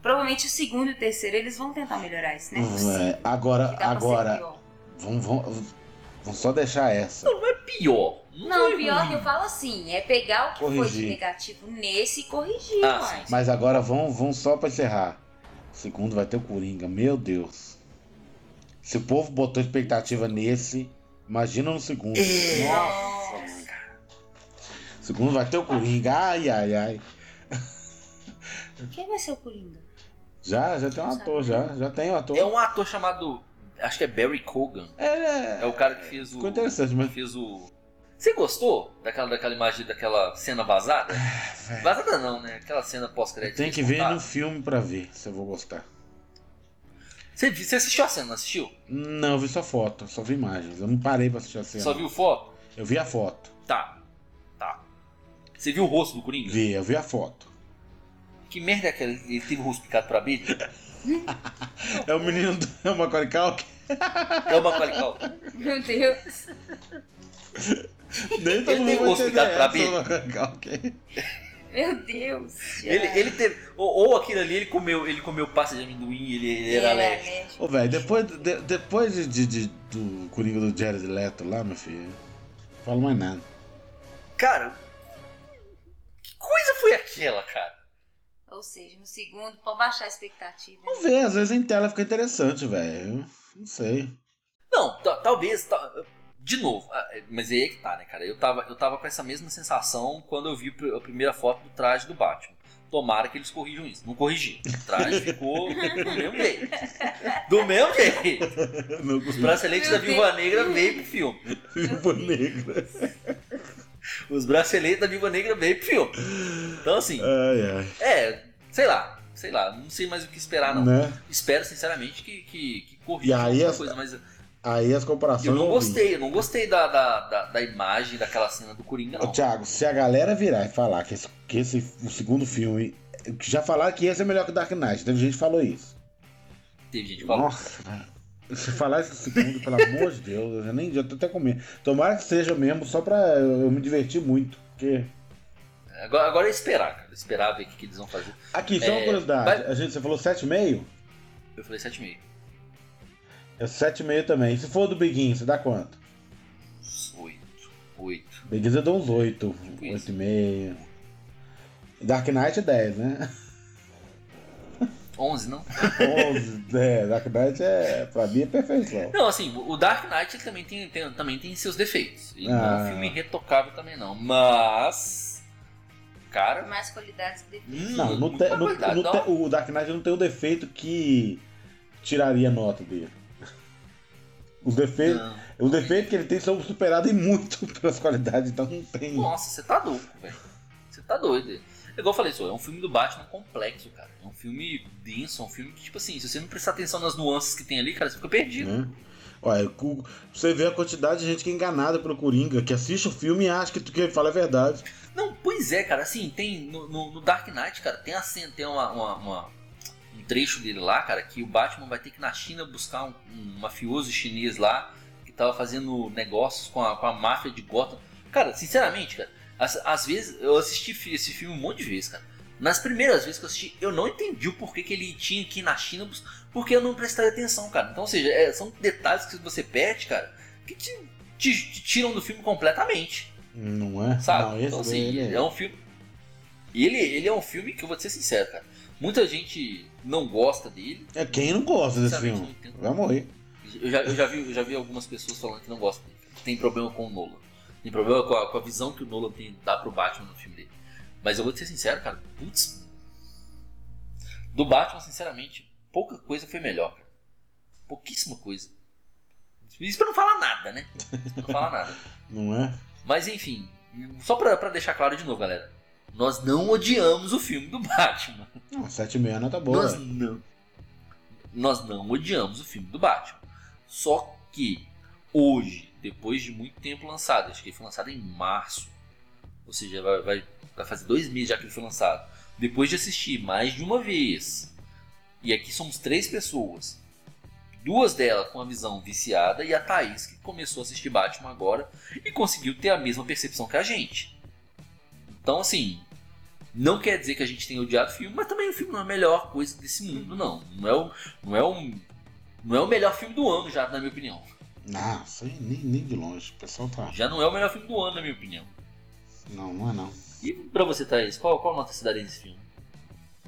Provavelmente o segundo e o terceiro eles vão tentar melhorar isso, né? É, agora, agora, pior. vamos, vamos, vamos só deixar essa. Não é pior. Não, foi pior ruim. que eu falo assim, é pegar o que foi de Corrigir. negativo nesse e corrigir, Ah, uai. Mas agora vamos, vamos só pra encerrar. O segundo vai ter o Coringa, meu Deus. Se o povo botou expectativa nesse, imagina no segundo. É. Nossa. O segundo vai ter o Coringa, ai, ai, ai. Quem vai ser o Coringa? Já, já tem um ator, já. Já tem um ator. É um ator chamado. Acho que é Barry Cogan. É, É o cara que fez o. Ficou interessante, mas. fez o. Você gostou daquela, daquela imagem, daquela cena vazada? velho. Vazada não, né? Aquela cena pós-crédito. Tem que ver no filme pra ver se eu vou gostar. Você, você assistiu a cena, não assistiu? Não, eu vi só foto, só vi imagens. Eu não parei pra assistir a cena. Só viu foto? Eu vi a foto. Tá. Tá. Você viu o rosto do Coringa? Vi, eu vi a foto. Que merda é aquela? Ele teve o rosto picado pra abelha? É o menino do é o Macaulay Culkin? É uma qualical. Meu Deus. Nem todo Ele mundo tem vai gosto o Macaulay Culkin. Meu Deus. Ele, ele teve. Ou, ou aquilo ali, ele comeu, ele comeu pasta de amendoim, ele, ele era alérgico. Ô, velho, depois, de- depois de, de- de- do Coringa do Jared Leto lá, meu filho, não falo mais nada. Cara, que coisa foi aquela, cara? Ou seja, no segundo, pode baixar a expectativa. Vamos ver, às vezes em tela fica interessante, velho. Não sei. Não, ta- talvez. ta- de novo, ah, é, mas aí é que tá, né, cara? Eu tava, eu tava com essa mesma sensação quando eu vi a primeira foto do traje do Batman. Tomara que eles corrijam isso. Não corrigiram. O traje ficou do mesmo jeito. Do mesmo jeito. Os braceletes da Viúva. Negra veio pro filme. Viúva Negra. Os braceletes da Viúva Negra veio pro filme. Então, assim, Ai, ai. é, sei lá, sei lá, não sei mais o que esperar, não. Né? Espero, sinceramente, que, que, que corrijam aí alguma as- coisa, mas Aí as comparações. eu não gostei, eu não gostei da, da, da, da imagem daquela cena do Coringa, Ô, não. Thiago, se a galera virar e falar que esse, que esse o segundo filme. Já falaram que esse é melhor que o Dark Knight, teve gente que falou isso. Teve gente que falou. Nossa. Se falar esse segundo, pelo amor de Deus, eu nem tô até com medo. Tomara que seja mesmo, só pra eu me divertir muito. Porque. Agora, agora é esperar, cara. Esperar ver o que, que eles vão fazer. Aqui, só uma É, curiosidade. vai- A gente, você falou 7,5? Eu falei 7,5. É 7,5 também. E se for do Biguinho, você dá quanto? 8. 8. Biguinho eu dou uns 8, Isso. 8,5. Dark Knight é 10, né? 11, não? 11, é, Dark Knight é, pra mim é perfeição. Não, assim, o Dark Knight ele também tem, tem- também tem seus defeitos. E não é Ah. um filme irretocável também, não. Mas. Cara. Mais qualidades que defeitos. hum, Não, no muita te- no- qualidade, no não. te- o Dark Knight não tem o defeito que tiraria nota dele. Os defeitos, os defeitos que ele tem são superados em muito pelas qualidades, então não tem. Nossa, você tá louco, velho. Você tá doido. É igual eu falei, só, é um filme do Batman complexo, cara. É um filme denso, é um filme que, tipo assim, se você não prestar atenção nas nuances que tem ali, cara, você fica perdido. Né? Olha, você vê a quantidade de gente que é enganada pelo Coringa, que assiste o filme e acha que o que ele fala é verdade. Não, pois é, cara, assim, tem no, no- no Dark Knight, cara, tem a cena, tem uma, uma- uma- um trecho dele lá, cara, que o Batman vai ter que ir na China buscar um, um mafioso chinês lá que tava fazendo negócios com a, com a máfia de Gotham. Cara, sinceramente, cara, às, às vezes eu assisti esse filme um monte de vezes, cara. Nas primeiras vezes que eu assisti, eu não entendi o porquê que ele tinha que ir na China, porque eu não prestei atenção, cara. Então, ou seja, é, são detalhes que você perde, cara, que te, te- te tiram do filme completamente. Não é? Sabe? Não, então, assim, ele é um filme. Ele, ele é um filme que eu vou ser sincero, cara. Muita gente não gosta dele. É quem não gosta desse filme. Vai morrer. Eu já, eu, já vi, eu já vi algumas pessoas falando que não gostam dele. Tem problema com o Nolan. Tem problema com a, com a visão que o Nolan tem, dá pro Batman no filme dele. Mas eu vou te ser sincero, cara. Putz. Do Batman, sinceramente, pouca coisa foi melhor, cara. Pouquíssima coisa. Isso pra não falar nada, né? Isso pra não falar nada. Não é? Mas enfim, só pra, pra deixar claro de novo, galera. Nós não odiamos o filme do Batman. Não, 7,5 nota boa. Nós não. Nós não odiamos o filme do Batman. Só que hoje, depois de muito tempo lançado, acho que ele foi lançado em março. Ou seja, vai, vai, vai fazer dois meses já que ele foi lançado. Depois de assistir mais de uma vez. E aqui somos três pessoas. Duas delas com a visão viciada e a Thaís que começou a assistir Batman agora e conseguiu ter a mesma percepção que a gente. Então, assim, não quer dizer que a gente tenha odiado o filme, mas também o filme não é a melhor coisa desse mundo, não. Não é o, não é um, não é o melhor filme do ano, já, na minha opinião. Não, isso aí nem, nem de longe. O pessoal tá. Já não é o melhor filme do ano, na minha opinião. Não, não é não. E pra você, Thaís, qual, qual nota você daria nesse filme?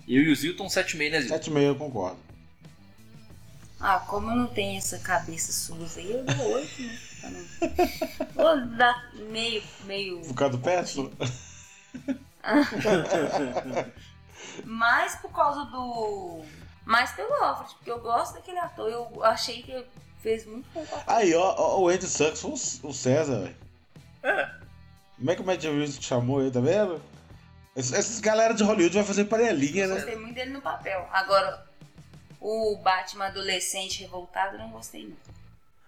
Eu e o Zilton 7,5, né, Zilton? 7,5 eu concordo. Ah, como eu não tenho essa cabeça suja aí, eu dou oito, né? Pra não- Vou dar meio, meio. Por causa do? Mais por causa do. Mais pelo Alfred, porque eu gosto daquele ator. Eu achei que fez muito bom papel. Aí, ó, ó, o Andy Sucks foi o- o César, velho. É. Como é que o Matt Reeves chamou ele, tá vendo? Ess- Essas galera de Hollywood vai fazer panelinha, Eu né? gostei muito dele no papel. Agora, o Batman adolescente revoltado, eu não gostei não.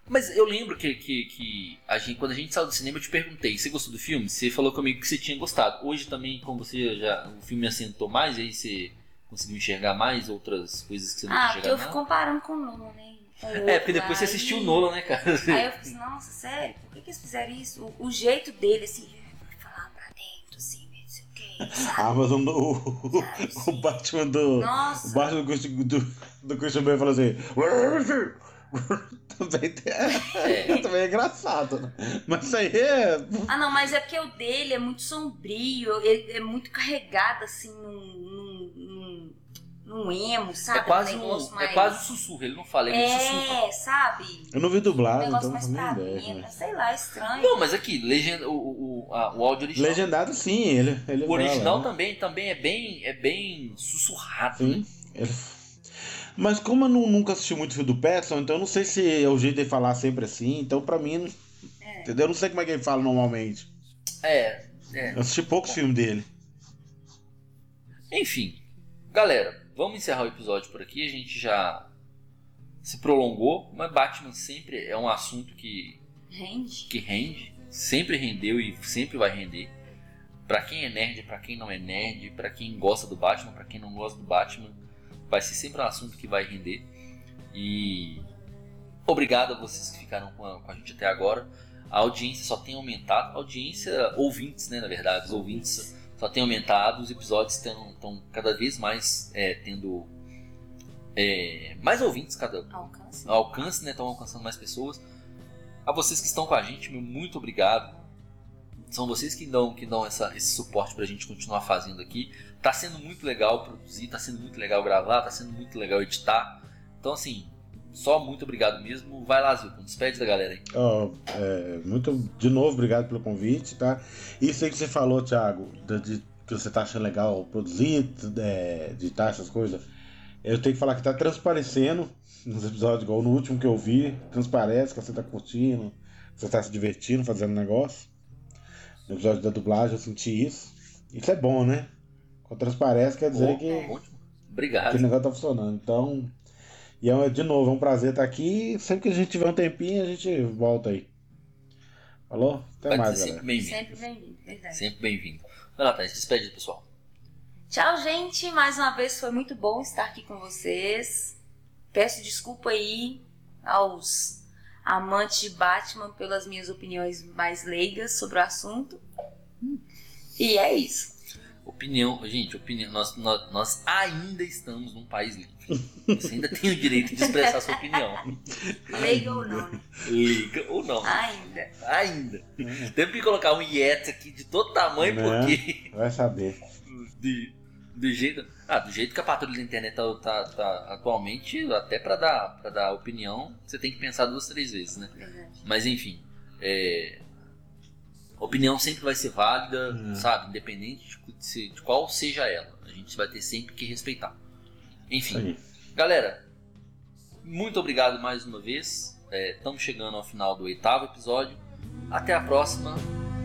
Mas eu lembro que, que, que a gente, quando a gente saiu do cinema, eu te perguntei, você gostou do filme? Você falou comigo que você tinha gostado. Hoje também, como você já. O filme assentou mais, aí você conseguiu enxergar mais outras coisas que você não Ah, tinha porque eu fico comparando com o Nolan, né? É, porque depois você lá, assistiu o Nolan, né, cara? Aí eu fiquei assim, nossa, sério, por que, que eles fizeram isso? O, o jeito dele, assim, falar pra dentro, assim, não sei o que, sabe? Ah, mas o, o, o Batman do. Nossa. O Batman do, Christian- do, do Christian Bale falou assim. também, tem- É. também é engraçado, né? Mas isso aí é. Ah, não, mas é porque o dele é muito sombrio, ele é muito carregado, assim, num, num emo, sabe? É quase, um um, é mais... quase um sussurro, ele não fala, ele sussurra. É, sabe? Eu não vi Um dublado, negócio então mais não pra tenho ideia. né? sei lá, estranho. Não, mas aqui, legenda, o, o, a- o áudio original. Legendado sim, ele. ele O original fala, né? também, também é bem, é bem sussurrado, Sim. né? Ele- Mas como eu nu- nunca assisti muito filme do Petson, então eu não sei se é o jeito de falar sempre assim. Então pra mim. não- É. Entendeu? Eu não sei como é que ele fala normalmente. É, é. Eu assisti poucos filmes dele. Enfim, galera, vamos encerrar o episódio por aqui. A gente já se prolongou, mas Batman sempre é um assunto que, Rende. que rende, sempre rendeu e sempre vai render. Pra quem é nerd, pra quem não é nerd, pra quem gosta do Batman, pra quem não gosta do Batman, vai ser sempre um assunto que vai render. E obrigado a vocês que ficaram com a, com a gente até agora. A audiência só tem aumentado, a audiência, ouvintes, né, na verdade, os ouvintes só tem aumentado, os episódios estão cada vez mais é, tendo é, mais ouvintes, cada Alcance. alcance, né? Estão alcançando mais pessoas. A vocês que estão com a gente, meu muito obrigado. São vocês que dão, que dão essa, esse suporte pra gente continuar fazendo aqui. Tá sendo muito legal produzir, tá sendo muito legal gravar, tá sendo muito legal editar. Então, assim, só muito obrigado mesmo. Vai lá, Zilton, despede da galera aí. Ó, é, muito, de novo, obrigado pelo convite, tá? Isso aí que você falou, Thiago, de, de- que você tá achando legal produzir, é, editar essas coisas. Eu tenho que falar que tá transparecendo. nos episódios, igual no último que eu vi, transparece que você tá curtindo, que você tá se divertindo fazendo negócio. No episódio da dublagem eu senti isso. Isso é bom, né? Quando transparece quer dizer Bom, que ótimo. Obrigado. que o negócio tá funcionando. Então, e é, de novo, é um prazer estar aqui. Sempre que a gente tiver um tempinho, a gente volta aí. Falou? Até Pode mais, galera. sempre bem-vindo. Sempre bem-vindo, verdade. Sempre bem-vindo. Vai lá, Thaís, despede do pessoal. Tchau, gente. Mais uma vez foi muito bom estar aqui com vocês. Peço desculpa aí aos amantes de Batman pelas minhas opiniões mais leigas sobre o assunto. E é isso. Opinião, gente, opinião. Nós, nós, nós ainda estamos num país livre. Você ainda tem o direito de expressar sua opinião. Leiga ou não, né? Liga ou não. Ainda. Ainda. Temos que colocar um Yeti aqui de todo tamanho, Né? porque. Vai saber. De, do jeito. Ah, do jeito que a patrulha da internet tá, tá- tá atualmente, até pra dar, pra dar opinião, você tem que pensar duas, três vezes, né? Verdade. Mas enfim. É... Opinião sempre vai ser válida, Hum. sabe? Independente de, de qual seja ela. A gente vai ter sempre que respeitar. Enfim. aí. Galera, muito obrigado mais uma vez. Estamos chegando ao final do oitavo episódio. Até a próxima.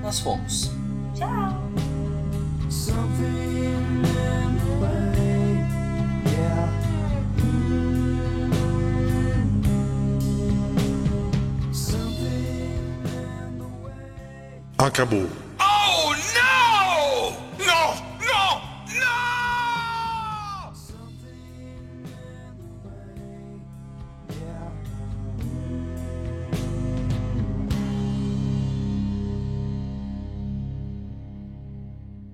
Nós fomos. Tchau. Acabou.